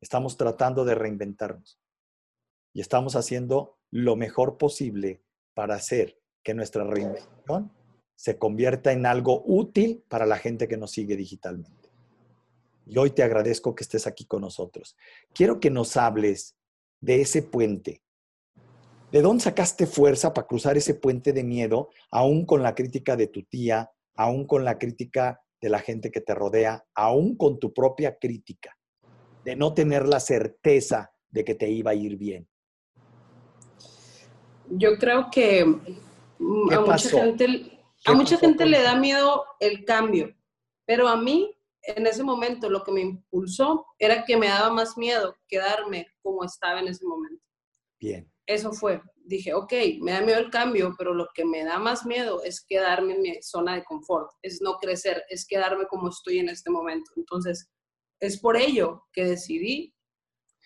Estamos tratando de reinventarnos. Y estamos haciendo lo mejor posible para hacer que nuestra reinvención se convierta en algo útil para la gente que nos sigue digitalmente. Y hoy te agradezco que estés aquí con nosotros. Quiero que nos hables de ese puente. ¿De dónde sacaste fuerza para cruzar ese puente de miedo, aún con la crítica de tu tía, aún con la crítica de la gente que te rodea, aún con tu propia crítica, de no tener la certeza de que te iba a ir bien? Yo creo que a mucha gente a mucha gente le da miedo el cambio, pero a mí en ese momento lo que me impulsó era que me daba más miedo quedarme como estaba en ese momento. Bien. Eso fue. Dije, ok, me da miedo el cambio, pero lo que me da más miedo es quedarme en mi zona de confort, es no crecer, es quedarme como estoy en este momento. Entonces, es por ello que decidí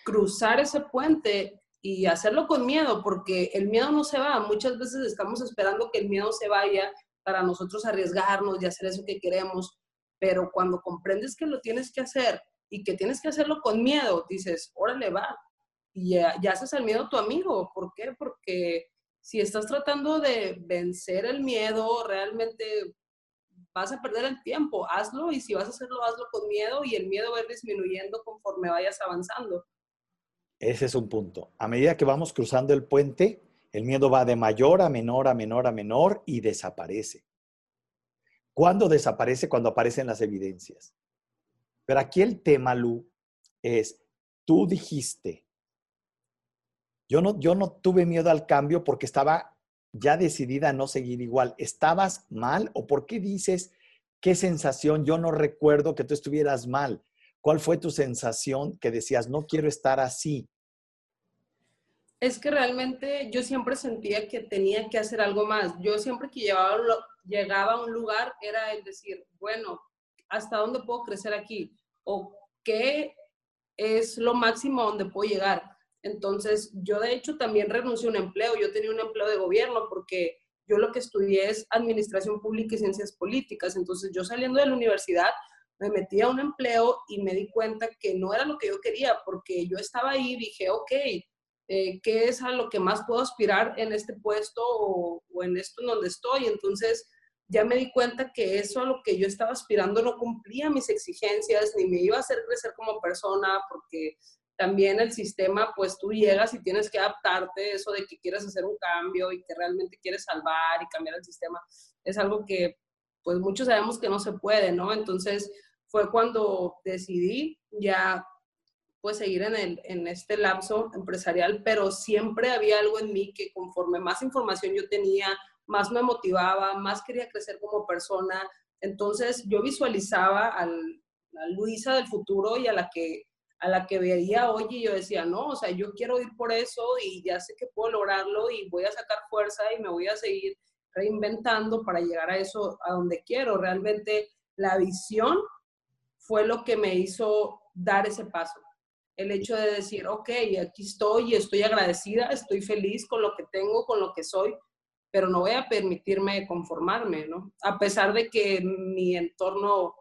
cruzar ese puente y hacerlo con miedo, porque el miedo no se va. Muchas veces estamos esperando que el miedo se vaya para nosotros arriesgarnos y hacer eso que queremos, pero cuando comprendes que lo tienes que hacer y que tienes que hacerlo con miedo, dices, órale, va, y ya, haces al miedo tu amigo. ¿Por qué? Porque si estás tratando de vencer el miedo, realmente vas a perder el tiempo. Hazlo y si vas a hacerlo, hazlo con miedo y el miedo va a ir disminuyendo conforme vayas avanzando. Ese es un punto. A medida que vamos cruzando el puente, el miedo va de mayor a menor, a menor, a menor y desaparece. ¿Cuándo desaparece? Cuando aparecen las evidencias. Pero aquí el tema, Lu, es, tú dijiste, yo no, yo no tuve miedo al cambio porque estaba ya decidida a no seguir igual. ¿Estabas mal o por qué dices qué sensación? Yo no recuerdo que tú estuvieras mal. ¿Cuál fue tu sensación que decías, no quiero estar así? Es que realmente yo siempre sentía que tenía que hacer algo más. Yo siempre que llevaba, llegaba a un lugar era el decir, bueno, ¿hasta dónde puedo crecer aquí? ¿O qué es lo máximo donde puedo llegar? Entonces, yo de hecho también renuncié a un empleo. Yo tenía un empleo de gobierno porque yo lo que estudié es administración pública y ciencias políticas. Entonces, yo saliendo de la universidad me metí a un empleo y me di cuenta que no era lo que yo quería porque yo estaba ahí y dije, ok, eh, qué es a lo que más puedo aspirar en este puesto o, en esto en donde estoy. Entonces ya me di cuenta que eso a lo que yo estaba aspirando no cumplía mis exigencias ni me iba a hacer crecer como persona porque también el sistema, pues tú llegas y tienes que adaptarte, eso de que quieres hacer un cambio y que realmente quieres salvar y cambiar el sistema, es algo que pues muchos sabemos que no se puede, ¿no? Entonces fue cuando decidí ya pues seguir en, el, en este lapso empresarial, pero siempre había algo en mí que conforme más información yo tenía, más me motivaba, más quería crecer como persona. Entonces yo visualizaba al, a Luisa del futuro y a la que a la que veía hoy y yo decía, no, o sea, yo quiero ir por eso y ya sé que puedo lograrlo y voy a sacar fuerza y me voy a seguir reinventando para llegar a eso, a donde quiero. Realmente la visión fue lo que me hizo dar ese paso el hecho de decir, ok, aquí estoy estoy agradecida, estoy feliz con lo que tengo, con lo que soy, pero no voy a permitirme conformarme, ¿no? A pesar de que mi entorno,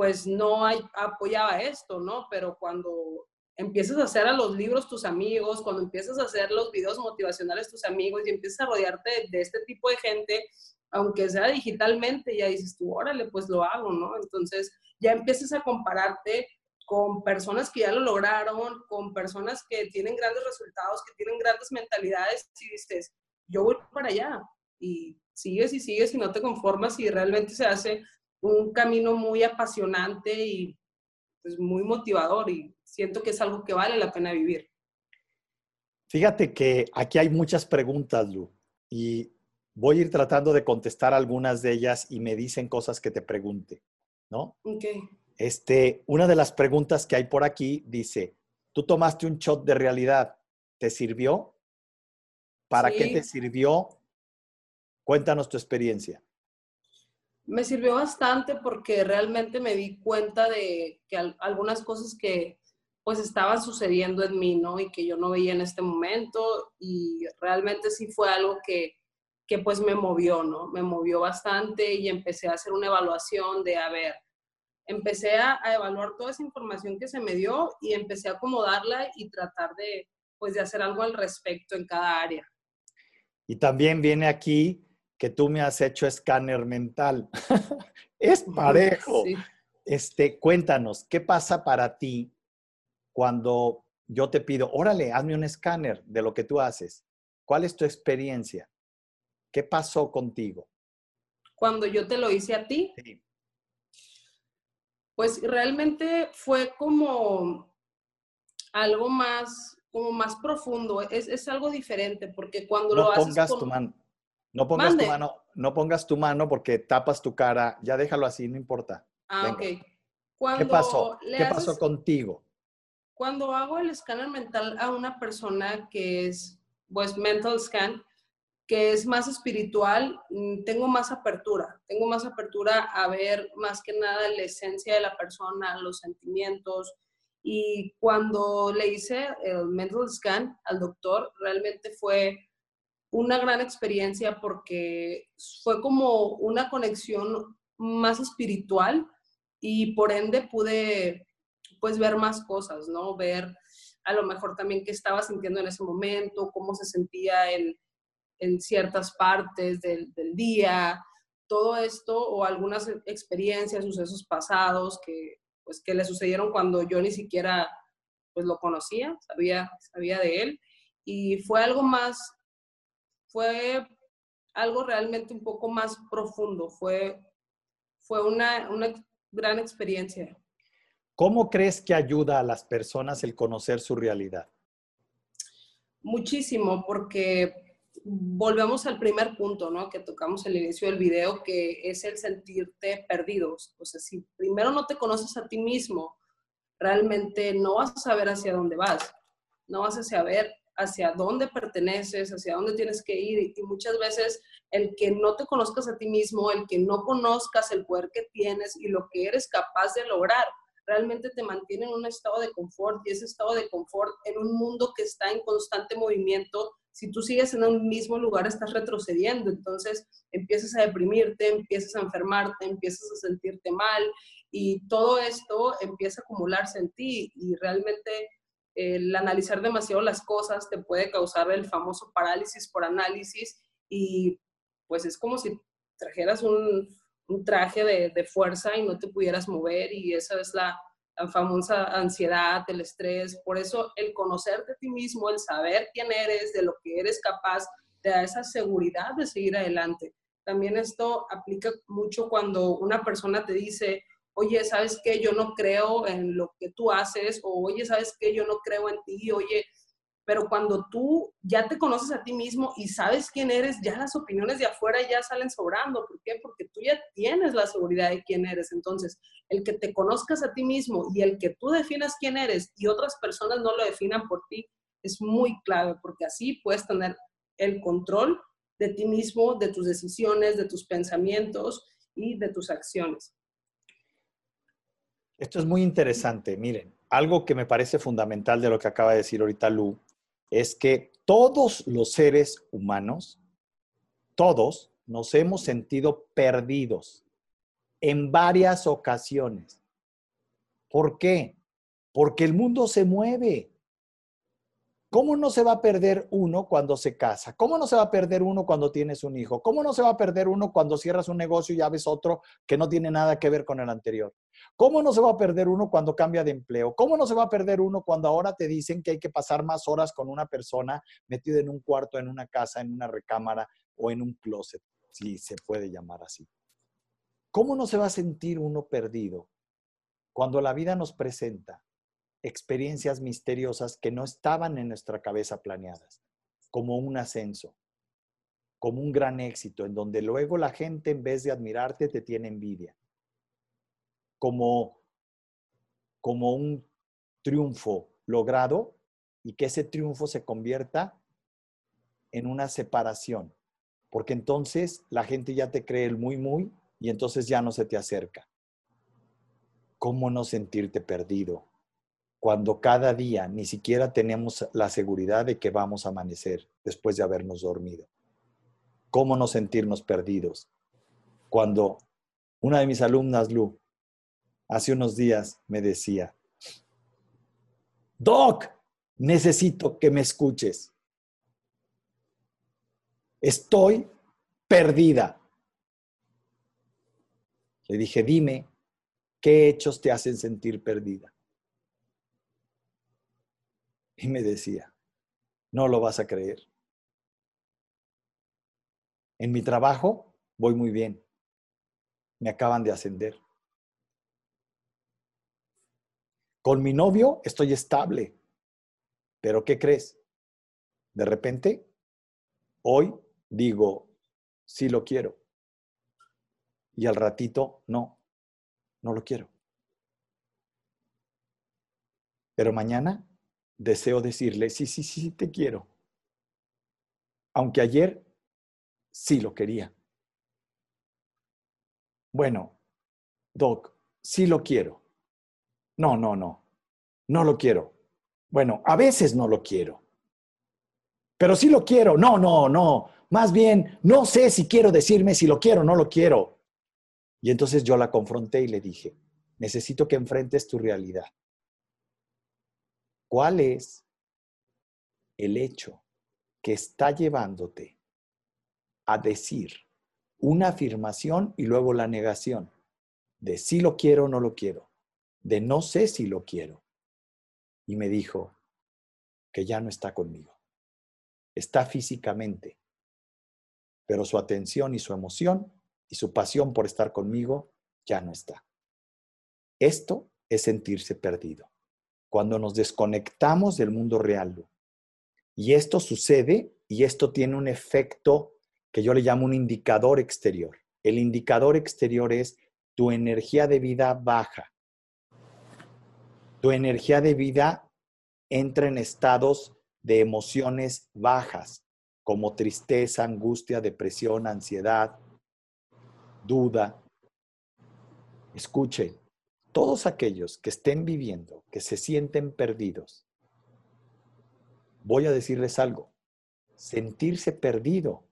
pues no hay, apoyaba esto, ¿no? Pero cuando empiezas a hacer a los libros tus amigos, cuando empiezas a hacer los videos motivacionales tus amigos y empiezas a rodearte de, este tipo de gente, aunque sea digitalmente, ya dices tú, órale, pues lo hago, ¿no? Entonces ya empiezas a compararte con personas que ya lo lograron, con personas que tienen grandes resultados, que tienen grandes mentalidades, y dices, yo voy para allá. Y sigues y sigues y no te conformas y realmente se hace un camino muy apasionante y pues, muy motivador y siento que es algo que vale la pena vivir. Fíjate que aquí hay muchas preguntas, Lu, y voy a ir tratando de contestar algunas de ellas y me dicen cosas que te pregunte, ¿no? Ok. Este, una de las preguntas que hay por aquí dice, tú tomaste un shot de realidad, ¿te sirvió? ¿Para qué te sirvió? Cuéntanos tu experiencia. Me sirvió bastante porque realmente me di cuenta de que algunas cosas que pues estaban sucediendo en mí, ¿no? Y que yo no veía en este momento y realmente sí fue algo que, que pues me movió, ¿no? Me movió bastante y empecé a hacer una evaluación de, a ver, empecé a, evaluar toda esa información que se me dio y empecé a acomodarla y tratar de, pues, de hacer algo al respecto en cada área. Y también viene aquí que tú me has hecho escáner mental. <laughs> es parejo. Este, cuéntanos, ¿qué pasa para ti cuando yo te pido, órale, hazme un escáner de lo que tú haces? ¿Cuál es tu experiencia? ¿Qué pasó contigo? Cuando yo te lo hice a ti. Sí pues realmente fue como algo más, como más profundo, es, algo diferente, porque cuando no lo haces pongas tu mano. No pongas tu mano, no pongas tu mano porque tapas tu cara, ya déjalo así, no importa. Ah, ok. ¿Qué pasó? ¿Qué pasó contigo? Cuando hago el escáner mental a una persona que es, pues, mental scan, que es más espiritual, mm, tengo más apertura, tengo más apertura a ver más que nada la esencia de la persona, los sentimientos. Y cuando le hice el mental scan al doctor, realmente fue una gran experiencia porque fue como una conexión más espiritual y por ende pude pues ver más cosas, ¿no? Ver a lo mejor también qué estaba sintiendo en ese momento, cómo se sentía el en ciertas partes del, día, todo esto o algunas experiencias, sucesos pasados que, pues, que le sucedieron cuando yo ni siquiera pues, lo conocía, sabía, sabía de él. Y fue algo más, fue algo realmente un poco más profundo, fue, fue una, una gran experiencia. ¿Cómo crees que ayuda a las personas el conocer su realidad? Muchísimo, porque volvemos al primer punto, ¿no? Que tocamos al inicio del video, que es el sentirte perdido. O sea, si primero no te conoces a ti mismo, realmente no vas a saber hacia dónde vas, no vas a saber hacia dónde perteneces, hacia dónde tienes que ir. Y muchas veces el que no te conozcas a ti mismo, el que no conozcas el poder que tienes y lo que eres capaz de lograr, realmente te mantiene en un estado de confort y ese estado de confort en un mundo que está en constante movimiento, si tú sigues en un mismo lugar estás retrocediendo, entonces empiezas a deprimirte, empiezas a enfermarte, empiezas a sentirte mal y todo esto empieza a acumularse en ti y realmente el analizar demasiado las cosas te puede causar el famoso parálisis por análisis y pues es como si trajeras un, traje de, de, fuerza y no te pudieras mover y esa es la, la, famosa ansiedad, el estrés. Por eso el conocerte a ti mismo, el saber quién eres, de lo que eres capaz, te da esa seguridad de seguir adelante. También esto aplica mucho cuando una persona te dice, oye, ¿sabes qué? Yo no creo en lo que tú haces, o oye, ¿sabes qué? Yo no creo en ti, oye, pero cuando tú ya te conoces a ti mismo y sabes quién eres, ya las opiniones de afuera ya salen sobrando. ¿Por qué? Porque tú ya tienes la seguridad de quién eres. Entonces, el que te conozcas a ti mismo y el que tú definas quién eres y otras personas no lo definan por ti, es muy clave, porque así puedes tener el control de ti mismo, de tus decisiones, de tus pensamientos y de tus acciones. Esto es muy interesante. Miren, algo que me parece fundamental de lo que acaba de decir ahorita Lu es que todos los seres humanos, todos nos hemos sentido perdidos en varias ocasiones. ¿Por qué? Porque el mundo se mueve. ¿Cómo no se va a perder uno cuando se casa? ¿Cómo no se va a perder uno cuando tienes un hijo? ¿Cómo no se va a perder uno cuando cierras un negocio y ves otro que no tiene nada que ver con el anterior? ¿Cómo no se va a perder uno cuando cambia de empleo? ¿Cómo no se va a perder uno cuando ahora te dicen que hay que pasar más horas con una persona metida en un cuarto, en una casa, en una recámara o en un closet, si se puede llamar así? ¿Cómo no se va a sentir uno perdido cuando la vida nos presenta experiencias misteriosas que no estaban en nuestra cabeza planeadas, como un ascenso, como un gran éxito, en donde luego la gente en vez de admirarte te tiene envidia, como, como un triunfo logrado y que ese triunfo se convierta en una separación, porque entonces la gente ya te cree el muy, muy y entonces ya no se te acerca. ¿Cómo no sentirte perdido? Cuando cada día ni siquiera tenemos la seguridad de que vamos a amanecer después de habernos dormido. ¿Cómo no sentirnos perdidos? Cuando una de mis alumnas, Lu, hace unos días me decía, Doc, necesito que me escuches. Estoy perdida. Le dije, dime, ¿qué hechos te hacen sentir perdida? Y me decía, no lo vas a creer. En mi trabajo voy muy bien. Me acaban de ascender. Con mi novio estoy estable. Pero ¿qué crees? De repente, hoy digo, sí lo quiero. Y al ratito, no, no lo quiero. Pero mañana deseo decirle, sí, sí, sí, te quiero. Aunque ayer sí lo quería. Bueno, Doc, sí lo quiero. No, no, no, no lo quiero. Bueno, a veces no lo quiero. Pero sí lo quiero. No, no, no. Más bien, no sé si quiero decirme si lo quiero o no lo quiero. Y entonces yo la confronté y le dije, necesito que enfrentes tu realidad. ¿Cuál es el hecho que está llevándote a decir una afirmación y luego la negación de si lo quiero o no lo quiero, de no sé si lo quiero? Y me dijo que ya no está conmigo. Está físicamente, pero su atención y su emoción y su pasión por estar conmigo ya no está. Esto es sentirse perdido cuando nos desconectamos del mundo real. Y esto sucede y esto tiene un efecto que yo le llamo un indicador exterior. El indicador exterior es tu energía de vida baja. Tu energía de vida entra en estados de emociones bajas, como tristeza, angustia, depresión, ansiedad, duda. Escuche, todos aquellos que estén viviendo, que se sienten perdidos, voy a decirles algo, sentirse perdido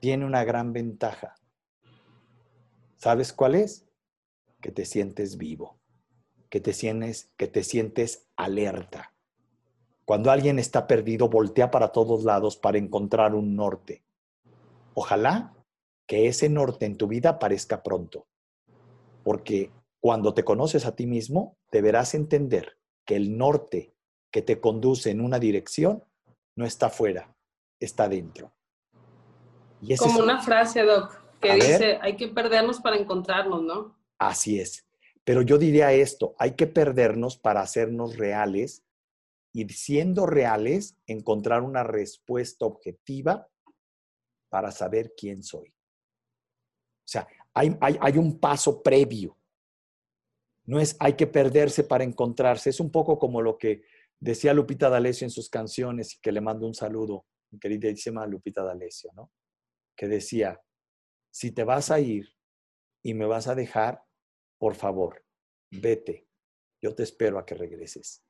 tiene una gran ventaja. ¿Sabes cuál es? Que te sientes vivo, que te sientes, que te sientes alerta. Cuando alguien está perdido, voltea para todos lados para encontrar un norte. Ojalá que ese norte en tu vida aparezca pronto, porque cuando te conoces a ti mismo, deberás entender que el norte que te conduce en una dirección no está afuera, está dentro. Como una frase, Doc, que dice, hay que perdernos para encontrarnos, ¿no? Así es. Pero yo diría esto, hay que perdernos para hacernos reales y siendo reales, encontrar una respuesta objetiva para saber quién soy. O sea, hay, hay un paso previo. No es hay que perderse para encontrarse. Es un poco como lo que decía Lupita D'Alessio en sus canciones y que le mando un saludo, mi queridísima Lupita D'Alessio, ¿no? Que decía, si te vas a ir y me vas a dejar, por favor, vete. Yo te espero a que regreses.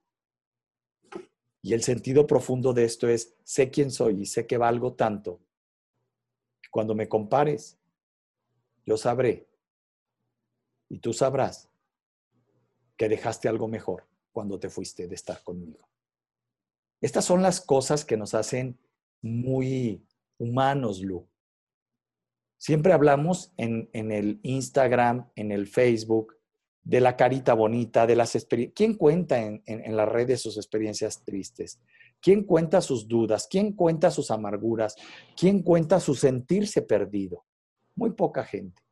Y el sentido profundo de esto es, sé quién soy y sé que valgo tanto. Cuando me compares, yo sabré y tú sabrás que dejaste algo mejor cuando te fuiste de estar conmigo. Estas son las cosas que nos hacen muy humanos, Lu. Siempre hablamos en, el Instagram, en el Facebook, de la carita bonita, de las experiencias. ¿Quién cuenta en, en, las redes sus experiencias tristes? ¿Quién cuenta sus dudas? ¿Quién cuenta sus amarguras? ¿Quién cuenta su sentirse perdido? Muy poca gente.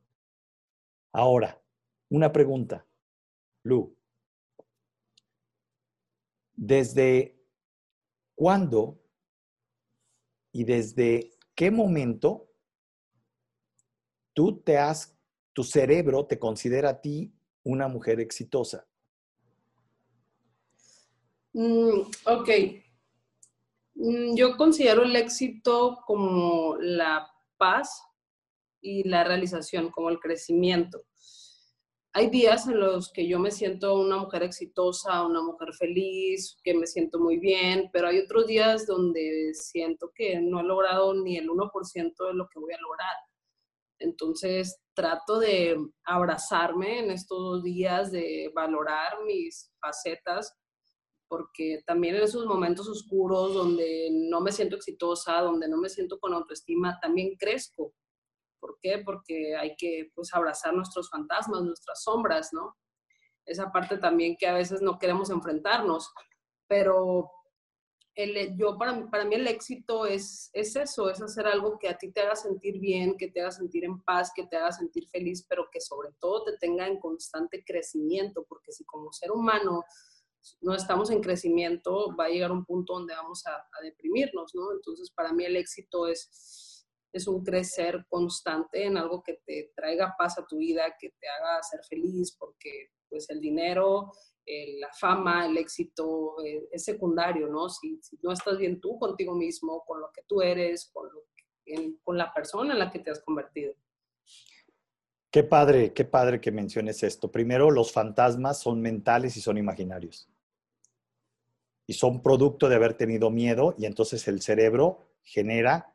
Ahora, una pregunta. Lu, ¿desde cuándo y desde qué momento tú te has, tu cerebro te considera a ti una mujer exitosa? Mm, ok. Mm, yo considero el éxito como la paz y la realización, como el crecimiento. Hay días en los que yo me siento una mujer exitosa, una mujer feliz, que me siento muy bien, pero hay otros días donde siento que no he logrado ni el 1% de lo que voy a lograr. Entonces trato de abrazarme en estos días, de valorar mis facetas, porque también en esos momentos oscuros donde no me siento exitosa, donde no me siento con autoestima, también crezco. ¿Por qué? Porque hay que pues, abrazar nuestros fantasmas, nuestras sombras, ¿no? Esa parte también que a veces no queremos enfrentarnos, pero el, yo para, para mí el éxito es, es eso, es hacer algo que a ti te haga sentir bien, que te haga sentir en paz, que te haga sentir feliz, pero que sobre todo te tenga en constante crecimiento, porque si como ser humano no estamos en crecimiento, va a llegar un punto donde vamos a, a deprimirnos, ¿no? Entonces, para mí el éxito es, es un crecer constante en algo que te traiga paz a tu vida, que te haga ser feliz, porque pues el dinero, la fama, el éxito eh, es secundario, ¿no? Si, no estás bien tú contigo mismo, con lo que tú eres, con, con la persona en la que te has convertido. Qué padre, qué padre que menciones esto. Primero, los fantasmas son mentales y son imaginarios. Y son producto de haber tenido miedo y entonces el cerebro genera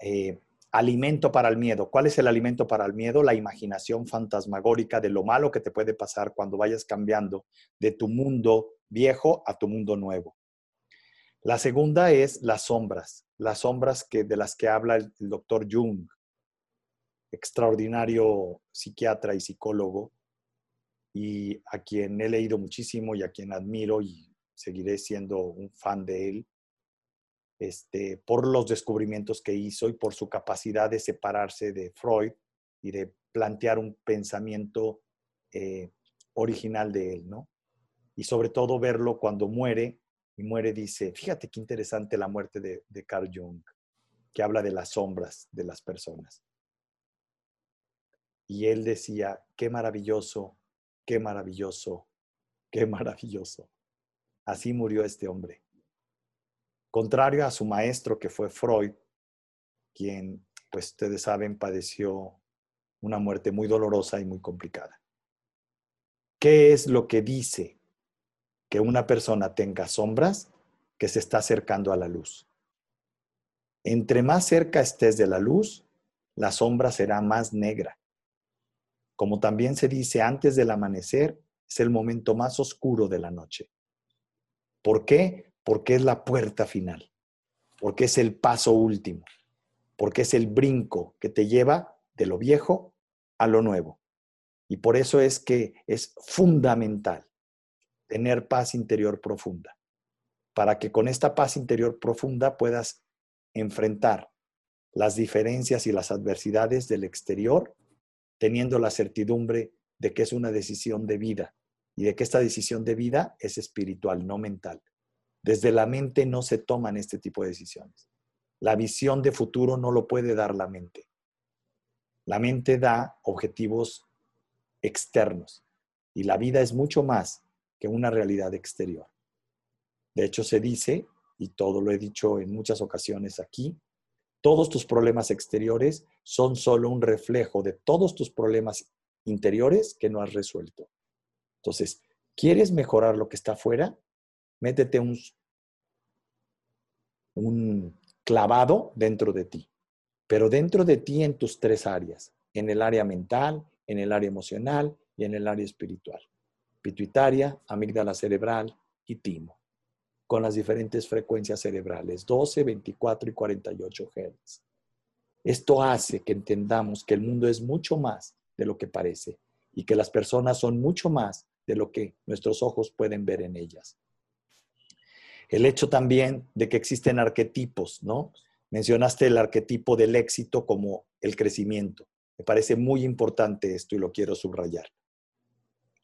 eh, alimento para el miedo. ¿Cuál es el alimento para el miedo? La imaginación fantasmagórica de lo malo que te puede pasar cuando vayas cambiando de tu mundo viejo a tu mundo nuevo. La segunda es las sombras, las sombras que, de las que habla el, el doctor Jung, extraordinario psiquiatra y psicólogo, y a quien he leído muchísimo y a quien admiro y seguiré siendo un fan de él este, por los descubrimientos que hizo y por su capacidad de separarse de Freud y de plantear un pensamiento eh, original de él, ¿no? Y sobre todo verlo cuando muere, y muere dice, fíjate qué interesante la muerte de, de Carl Jung, que habla de las sombras de las personas. Y él decía, qué maravilloso, qué maravilloso Qué maravilloso. Así murió este hombre. Contrario a su maestro que fue Freud, quien, pues ustedes saben, padeció una muerte muy dolorosa y muy complicada. ¿Qué es lo que dice que una persona tenga sombras que se está acercando a la luz? Entre más cerca estés de la luz, la sombra será más negra. Como también se dice, antes del amanecer es el momento más oscuro de la noche. ¿Por qué? Porque es la puerta final, porque es el paso último, porque es el brinco que te lleva de lo viejo a lo nuevo. Y por eso es que es fundamental tener paz interior profunda, para que con esta paz interior profunda puedas enfrentar las diferencias y las adversidades del exterior, teniendo la certidumbre de que es una decisión de vida y de que esta decisión de vida es espiritual, no mental. Desde la mente no se toman este tipo de decisiones. La visión de futuro no lo puede dar la mente. La mente da objetivos externos y la vida es mucho más que una realidad exterior. De hecho, se dice, y todo lo he dicho en muchas ocasiones aquí, todos tus problemas exteriores son solo un reflejo de todos tus problemas interiores que no has resuelto. Entonces, ¿quieres mejorar lo que está afuera? Métete un, un clavado dentro de ti, pero dentro de ti en tus tres áreas, en el área mental, en el área emocional y en el área espiritual. Pituitaria, amígdala cerebral y timo, con las diferentes frecuencias cerebrales, 12, 24 y 48 Hz. Esto hace que entendamos que el mundo es mucho más de lo que parece y que las personas son mucho más de lo que nuestros ojos pueden ver en ellas. El hecho también de que existen arquetipos, ¿no? Mencionaste el arquetipo del éxito como el crecimiento. Me parece muy importante esto y lo quiero subrayar.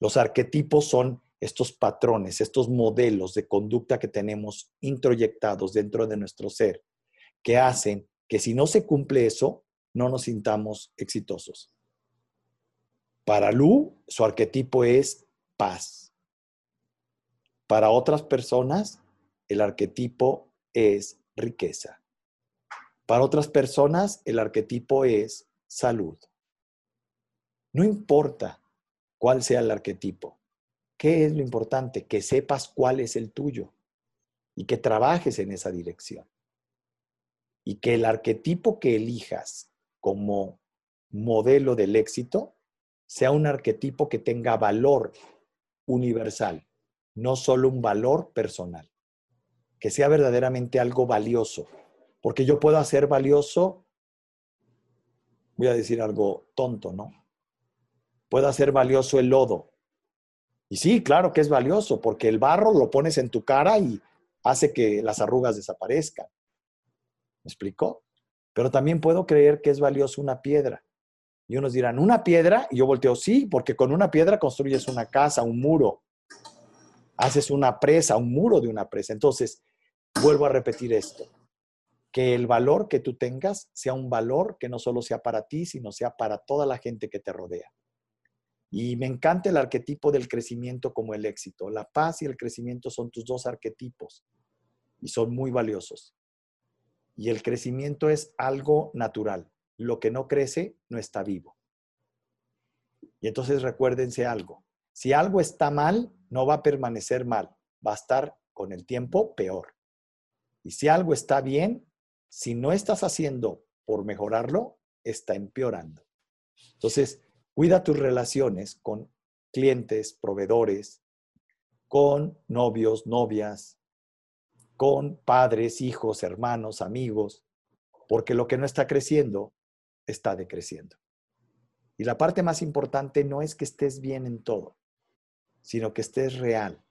Los arquetipos son estos patrones, estos modelos de conducta que tenemos introyectados dentro de nuestro ser, que hacen que si no se cumple eso, no nos sintamos exitosos. Para Lu, su arquetipo es paz. Para otras personas, el arquetipo es riqueza. Para otras personas, el arquetipo es salud. No importa cuál sea el arquetipo. ¿Qué es lo importante? Que sepas cuál es el tuyo y que trabajes en esa dirección. Y que el arquetipo que elijas como modelo del éxito sea un arquetipo que tenga valor universal, no solo un valor personal, que sea verdaderamente algo valioso, porque yo puedo hacer valioso, voy a decir algo tonto, ¿no? Puedo hacer valioso el lodo. Y sí, claro que es valioso, porque el barro lo pones en tu cara y hace que las arrugas desaparezcan. ¿Me explicó? Pero también puedo creer que es valioso una piedra. Y unos dirán, ¿una piedra? Y yo volteo, sí, porque con una piedra construyes una casa, un muro. Haces una presa, un muro de una presa. Entonces, vuelvo a repetir esto. Que el valor que tú tengas sea un valor que no solo sea para ti, sino sea para toda la gente que te rodea. Y me encanta el arquetipo del crecimiento como el éxito. La paz y el crecimiento son tus dos arquetipos y son muy valiosos. Y el crecimiento es algo natural lo que no crece no está vivo. Y entonces recuérdense algo, si algo está mal, no va a permanecer mal, va a estar con el tiempo peor. Y si algo está bien, si no estás haciendo por mejorarlo, está empeorando. Entonces, cuida tus relaciones con clientes, proveedores, con novios, novias, con padres, hijos, hermanos, amigos, porque lo que no está creciendo está decreciendo. Y la parte más importante no es que estés bien en todo, sino que estés real.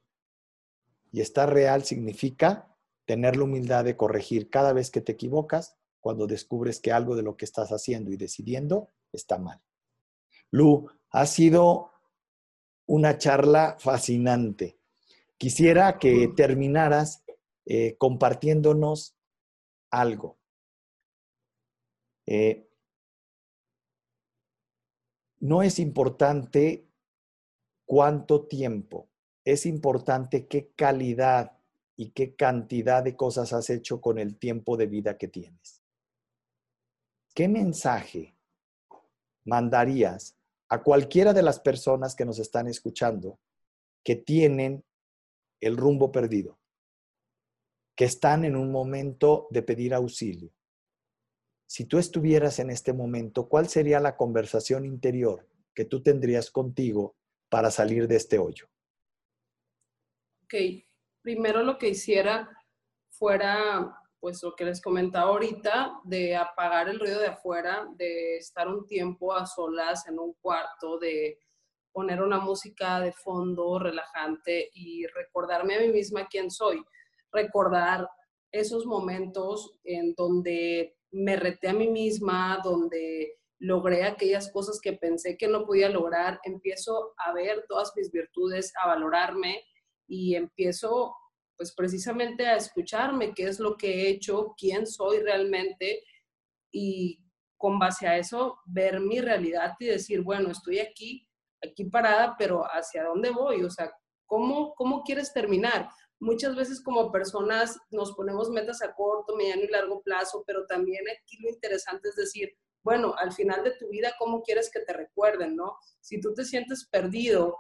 Y estar real significa tener la humildad de corregir cada vez que te equivocas cuando descubres que algo de lo que estás haciendo y decidiendo está mal. Lu, ha sido una charla fascinante. Quisiera que terminaras eh, compartiéndonos algo. Eh, no es importante cuánto tiempo es importante qué calidad y qué cantidad de cosas has hecho con el tiempo de vida que tienes. ¿Qué mensaje mandarías a cualquiera de las personas que nos están escuchando que tienen el rumbo perdido, que están en un momento de pedir auxilio? Si tú estuvieras en este momento, ¿cuál sería la conversación interior que tú tendrías contigo para salir de este hoyo? Ok, primero lo que hiciera fuera, pues lo que les comentaba ahorita, de apagar el ruido de afuera, de estar un tiempo a solas en un cuarto, de poner una música de fondo relajante y recordarme a mí misma quién soy, recordar esos momentos en donde me reté a mí misma, donde logré aquellas cosas que pensé que no podía lograr, empiezo a ver todas mis virtudes, a valorarme y empiezo pues precisamente a escucharme qué es lo que he hecho, quién soy realmente y con base a eso ver mi realidad y decir, bueno, estoy aquí, aquí parada, pero ¿hacia dónde voy? O sea, ¿cómo, cómo quieres terminar? Muchas veces como personas nos ponemos metas a corto, mediano y largo plazo, pero también aquí lo interesante es decir, bueno, al final de tu vida, ¿cómo quieres que te recuerden, no? Si tú te sientes perdido,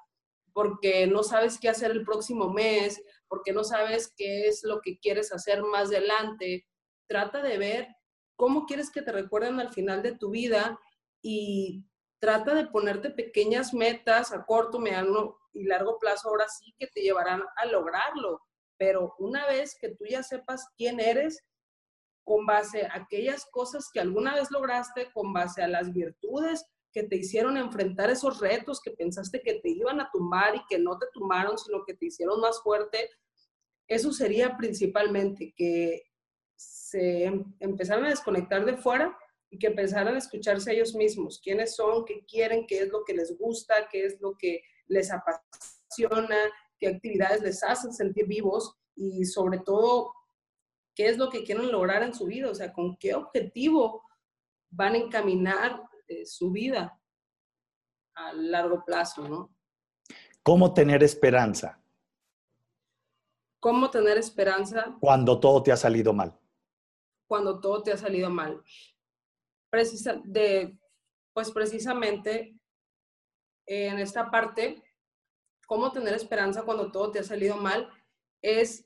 porque no sabes qué hacer el próximo mes, porque no sabes qué es lo que quieres hacer más adelante. Trata de ver cómo quieres que te recuerden al final de tu vida y trata de ponerte pequeñas metas a corto, mediano y largo plazo, ahora sí que te llevarán a lograrlo. Pero una vez que tú ya sepas quién eres, con base a aquellas cosas que alguna vez lograste, con base a las virtudes que te hicieron enfrentar esos retos que pensaste que te iban a tumbar y que no te tumbaron, sino que te hicieron más fuerte, eso sería principalmente que se em, empezaran a desconectar de fuera y que empezaran a escucharse a ellos mismos, quiénes son, qué quieren, qué es lo que les gusta, qué es lo que les apasiona, qué actividades les hacen sentir vivos y sobre todo qué es lo que quieren lograr en su vida, o sea, con qué objetivo van a encaminar eh, su vida a largo plazo, ¿no? ¿Cómo tener esperanza? ¿Cómo tener esperanza? Cuando todo te ha salido mal. Cuando todo te ha salido mal. Precisa, de, pues precisamente en esta parte, cómo tener esperanza cuando todo te ha salido mal, es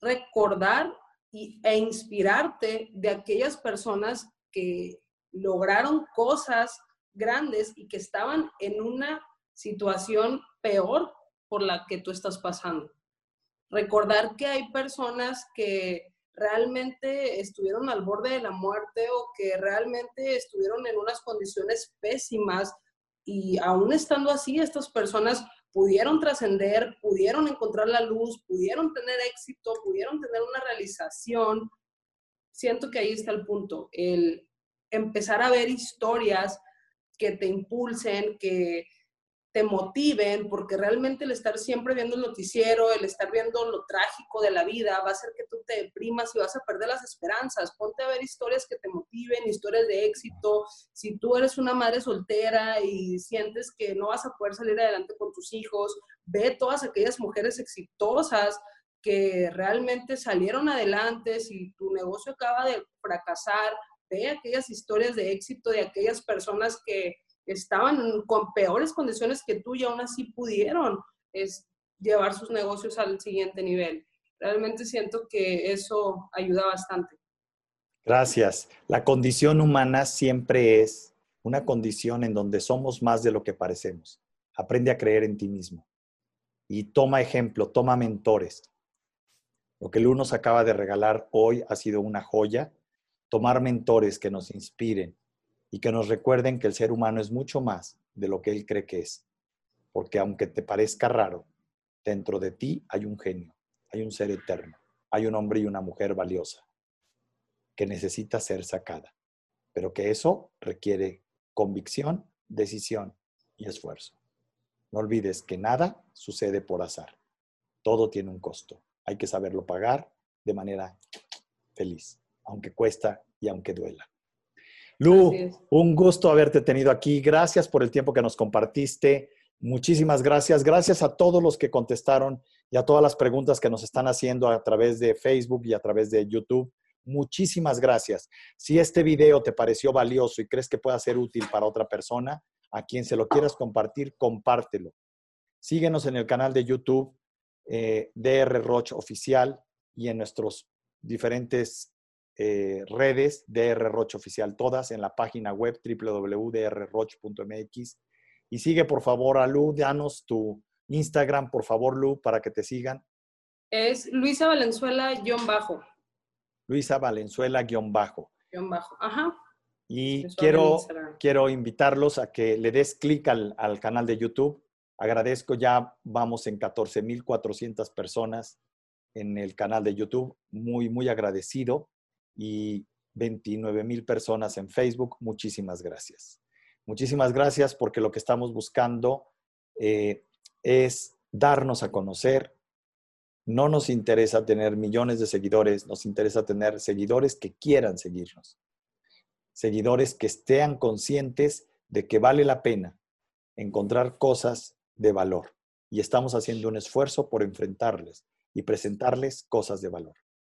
recordar y, e inspirarte de aquellas personas que lograron cosas grandes y que estaban en una situación peor por la que tú estás pasando. Recordar que hay personas que realmente estuvieron al borde de la muerte o que realmente estuvieron en unas condiciones pésimas y aún estando así, estas personas pudieron trascender, pudieron encontrar la luz, pudieron tener éxito, pudieron tener una realización. Siento que ahí está el punto, el empezar a ver historias que te impulsen, que te motiven, porque realmente el estar siempre viendo el noticiero, el estar viendo lo trágico de la vida, va a hacer que tú te deprimas y vas a perder las esperanzas. Ponte a ver historias que te motiven, historias de éxito. Si tú eres una madre soltera y sientes que no vas a poder salir adelante con tus hijos, ve todas aquellas mujeres exitosas que realmente salieron adelante, si tu negocio acaba de fracasar, aquellas historias de éxito de aquellas personas que estaban con peores condiciones que tú y aún así pudieron llevar sus negocios al siguiente nivel. Realmente siento que eso ayuda bastante. Gracias. La condición humana siempre es una condición en donde somos más de lo que parecemos. Aprende a creer en ti mismo. Y toma ejemplo, toma mentores. Lo que Lu nos acaba de regalar hoy ha sido una joya. Tomar mentores que nos inspiren, y que nos recuerden que el ser humano es mucho más de lo que él cree que es. Porque aunque te parezca raro, dentro de ti hay un genio, hay un ser eterno, hay un hombre y una mujer valiosa que necesita ser sacada, pero que eso requiere convicción, decisión y esfuerzo. No olvides que nada sucede por azar. Todo tiene un costo. Hay que saberlo pagar de manera feliz, aunque cuesta y aunque duela. Lu, un gusto haberte tenido aquí. Gracias por el tiempo que nos compartiste. Muchísimas gracias. Gracias a todos los que contestaron y a todas las preguntas que nos están haciendo a través de Facebook y a través de YouTube. Muchísimas gracias. Si este video te pareció valioso y crees que pueda ser útil para otra persona, a quien se lo quieras compartir, compártelo. Síguenos en el canal de YouTube eh, DR Roche Oficial y en nuestros diferentes eh, redes DR Roche Oficial, todas en la página web www.drroche.mx. Y sigue por favor a Lu, danos tu Instagram, por favor, Lu, para que te sigan. Es Luisa Valenzuela-bajo. Luisa Valenzuela-bajo. bajo, ajá. Y quiero, quiero invitarlos a que le des clic al, al canal de YouTube. Agradezco, ya vamos en 14.400 personas en el canal de YouTube. Muy, muy agradecido. Y 29.000 personas en Facebook. Muchísimas gracias. Muchísimas gracias porque lo que estamos buscando eh, es darnos a conocer. No nos interesa tener millones de seguidores, nos interesa tener seguidores que quieran seguirnos. Seguidores que estén conscientes de que vale la pena encontrar cosas de valor. Y estamos haciendo un esfuerzo por enfrentarles y presentarles cosas de valor,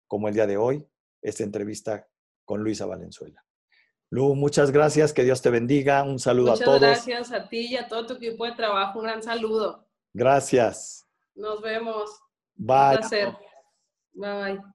como el día de hoy, esta entrevista con Luisa Valenzuela. Lu, muchas gracias, que Dios te bendiga, un saludo a todos. Muchas gracias a ti y a todo tu equipo de trabajo, un gran saludo. Gracias. Nos vemos. Bye. Un placer. Bye bye.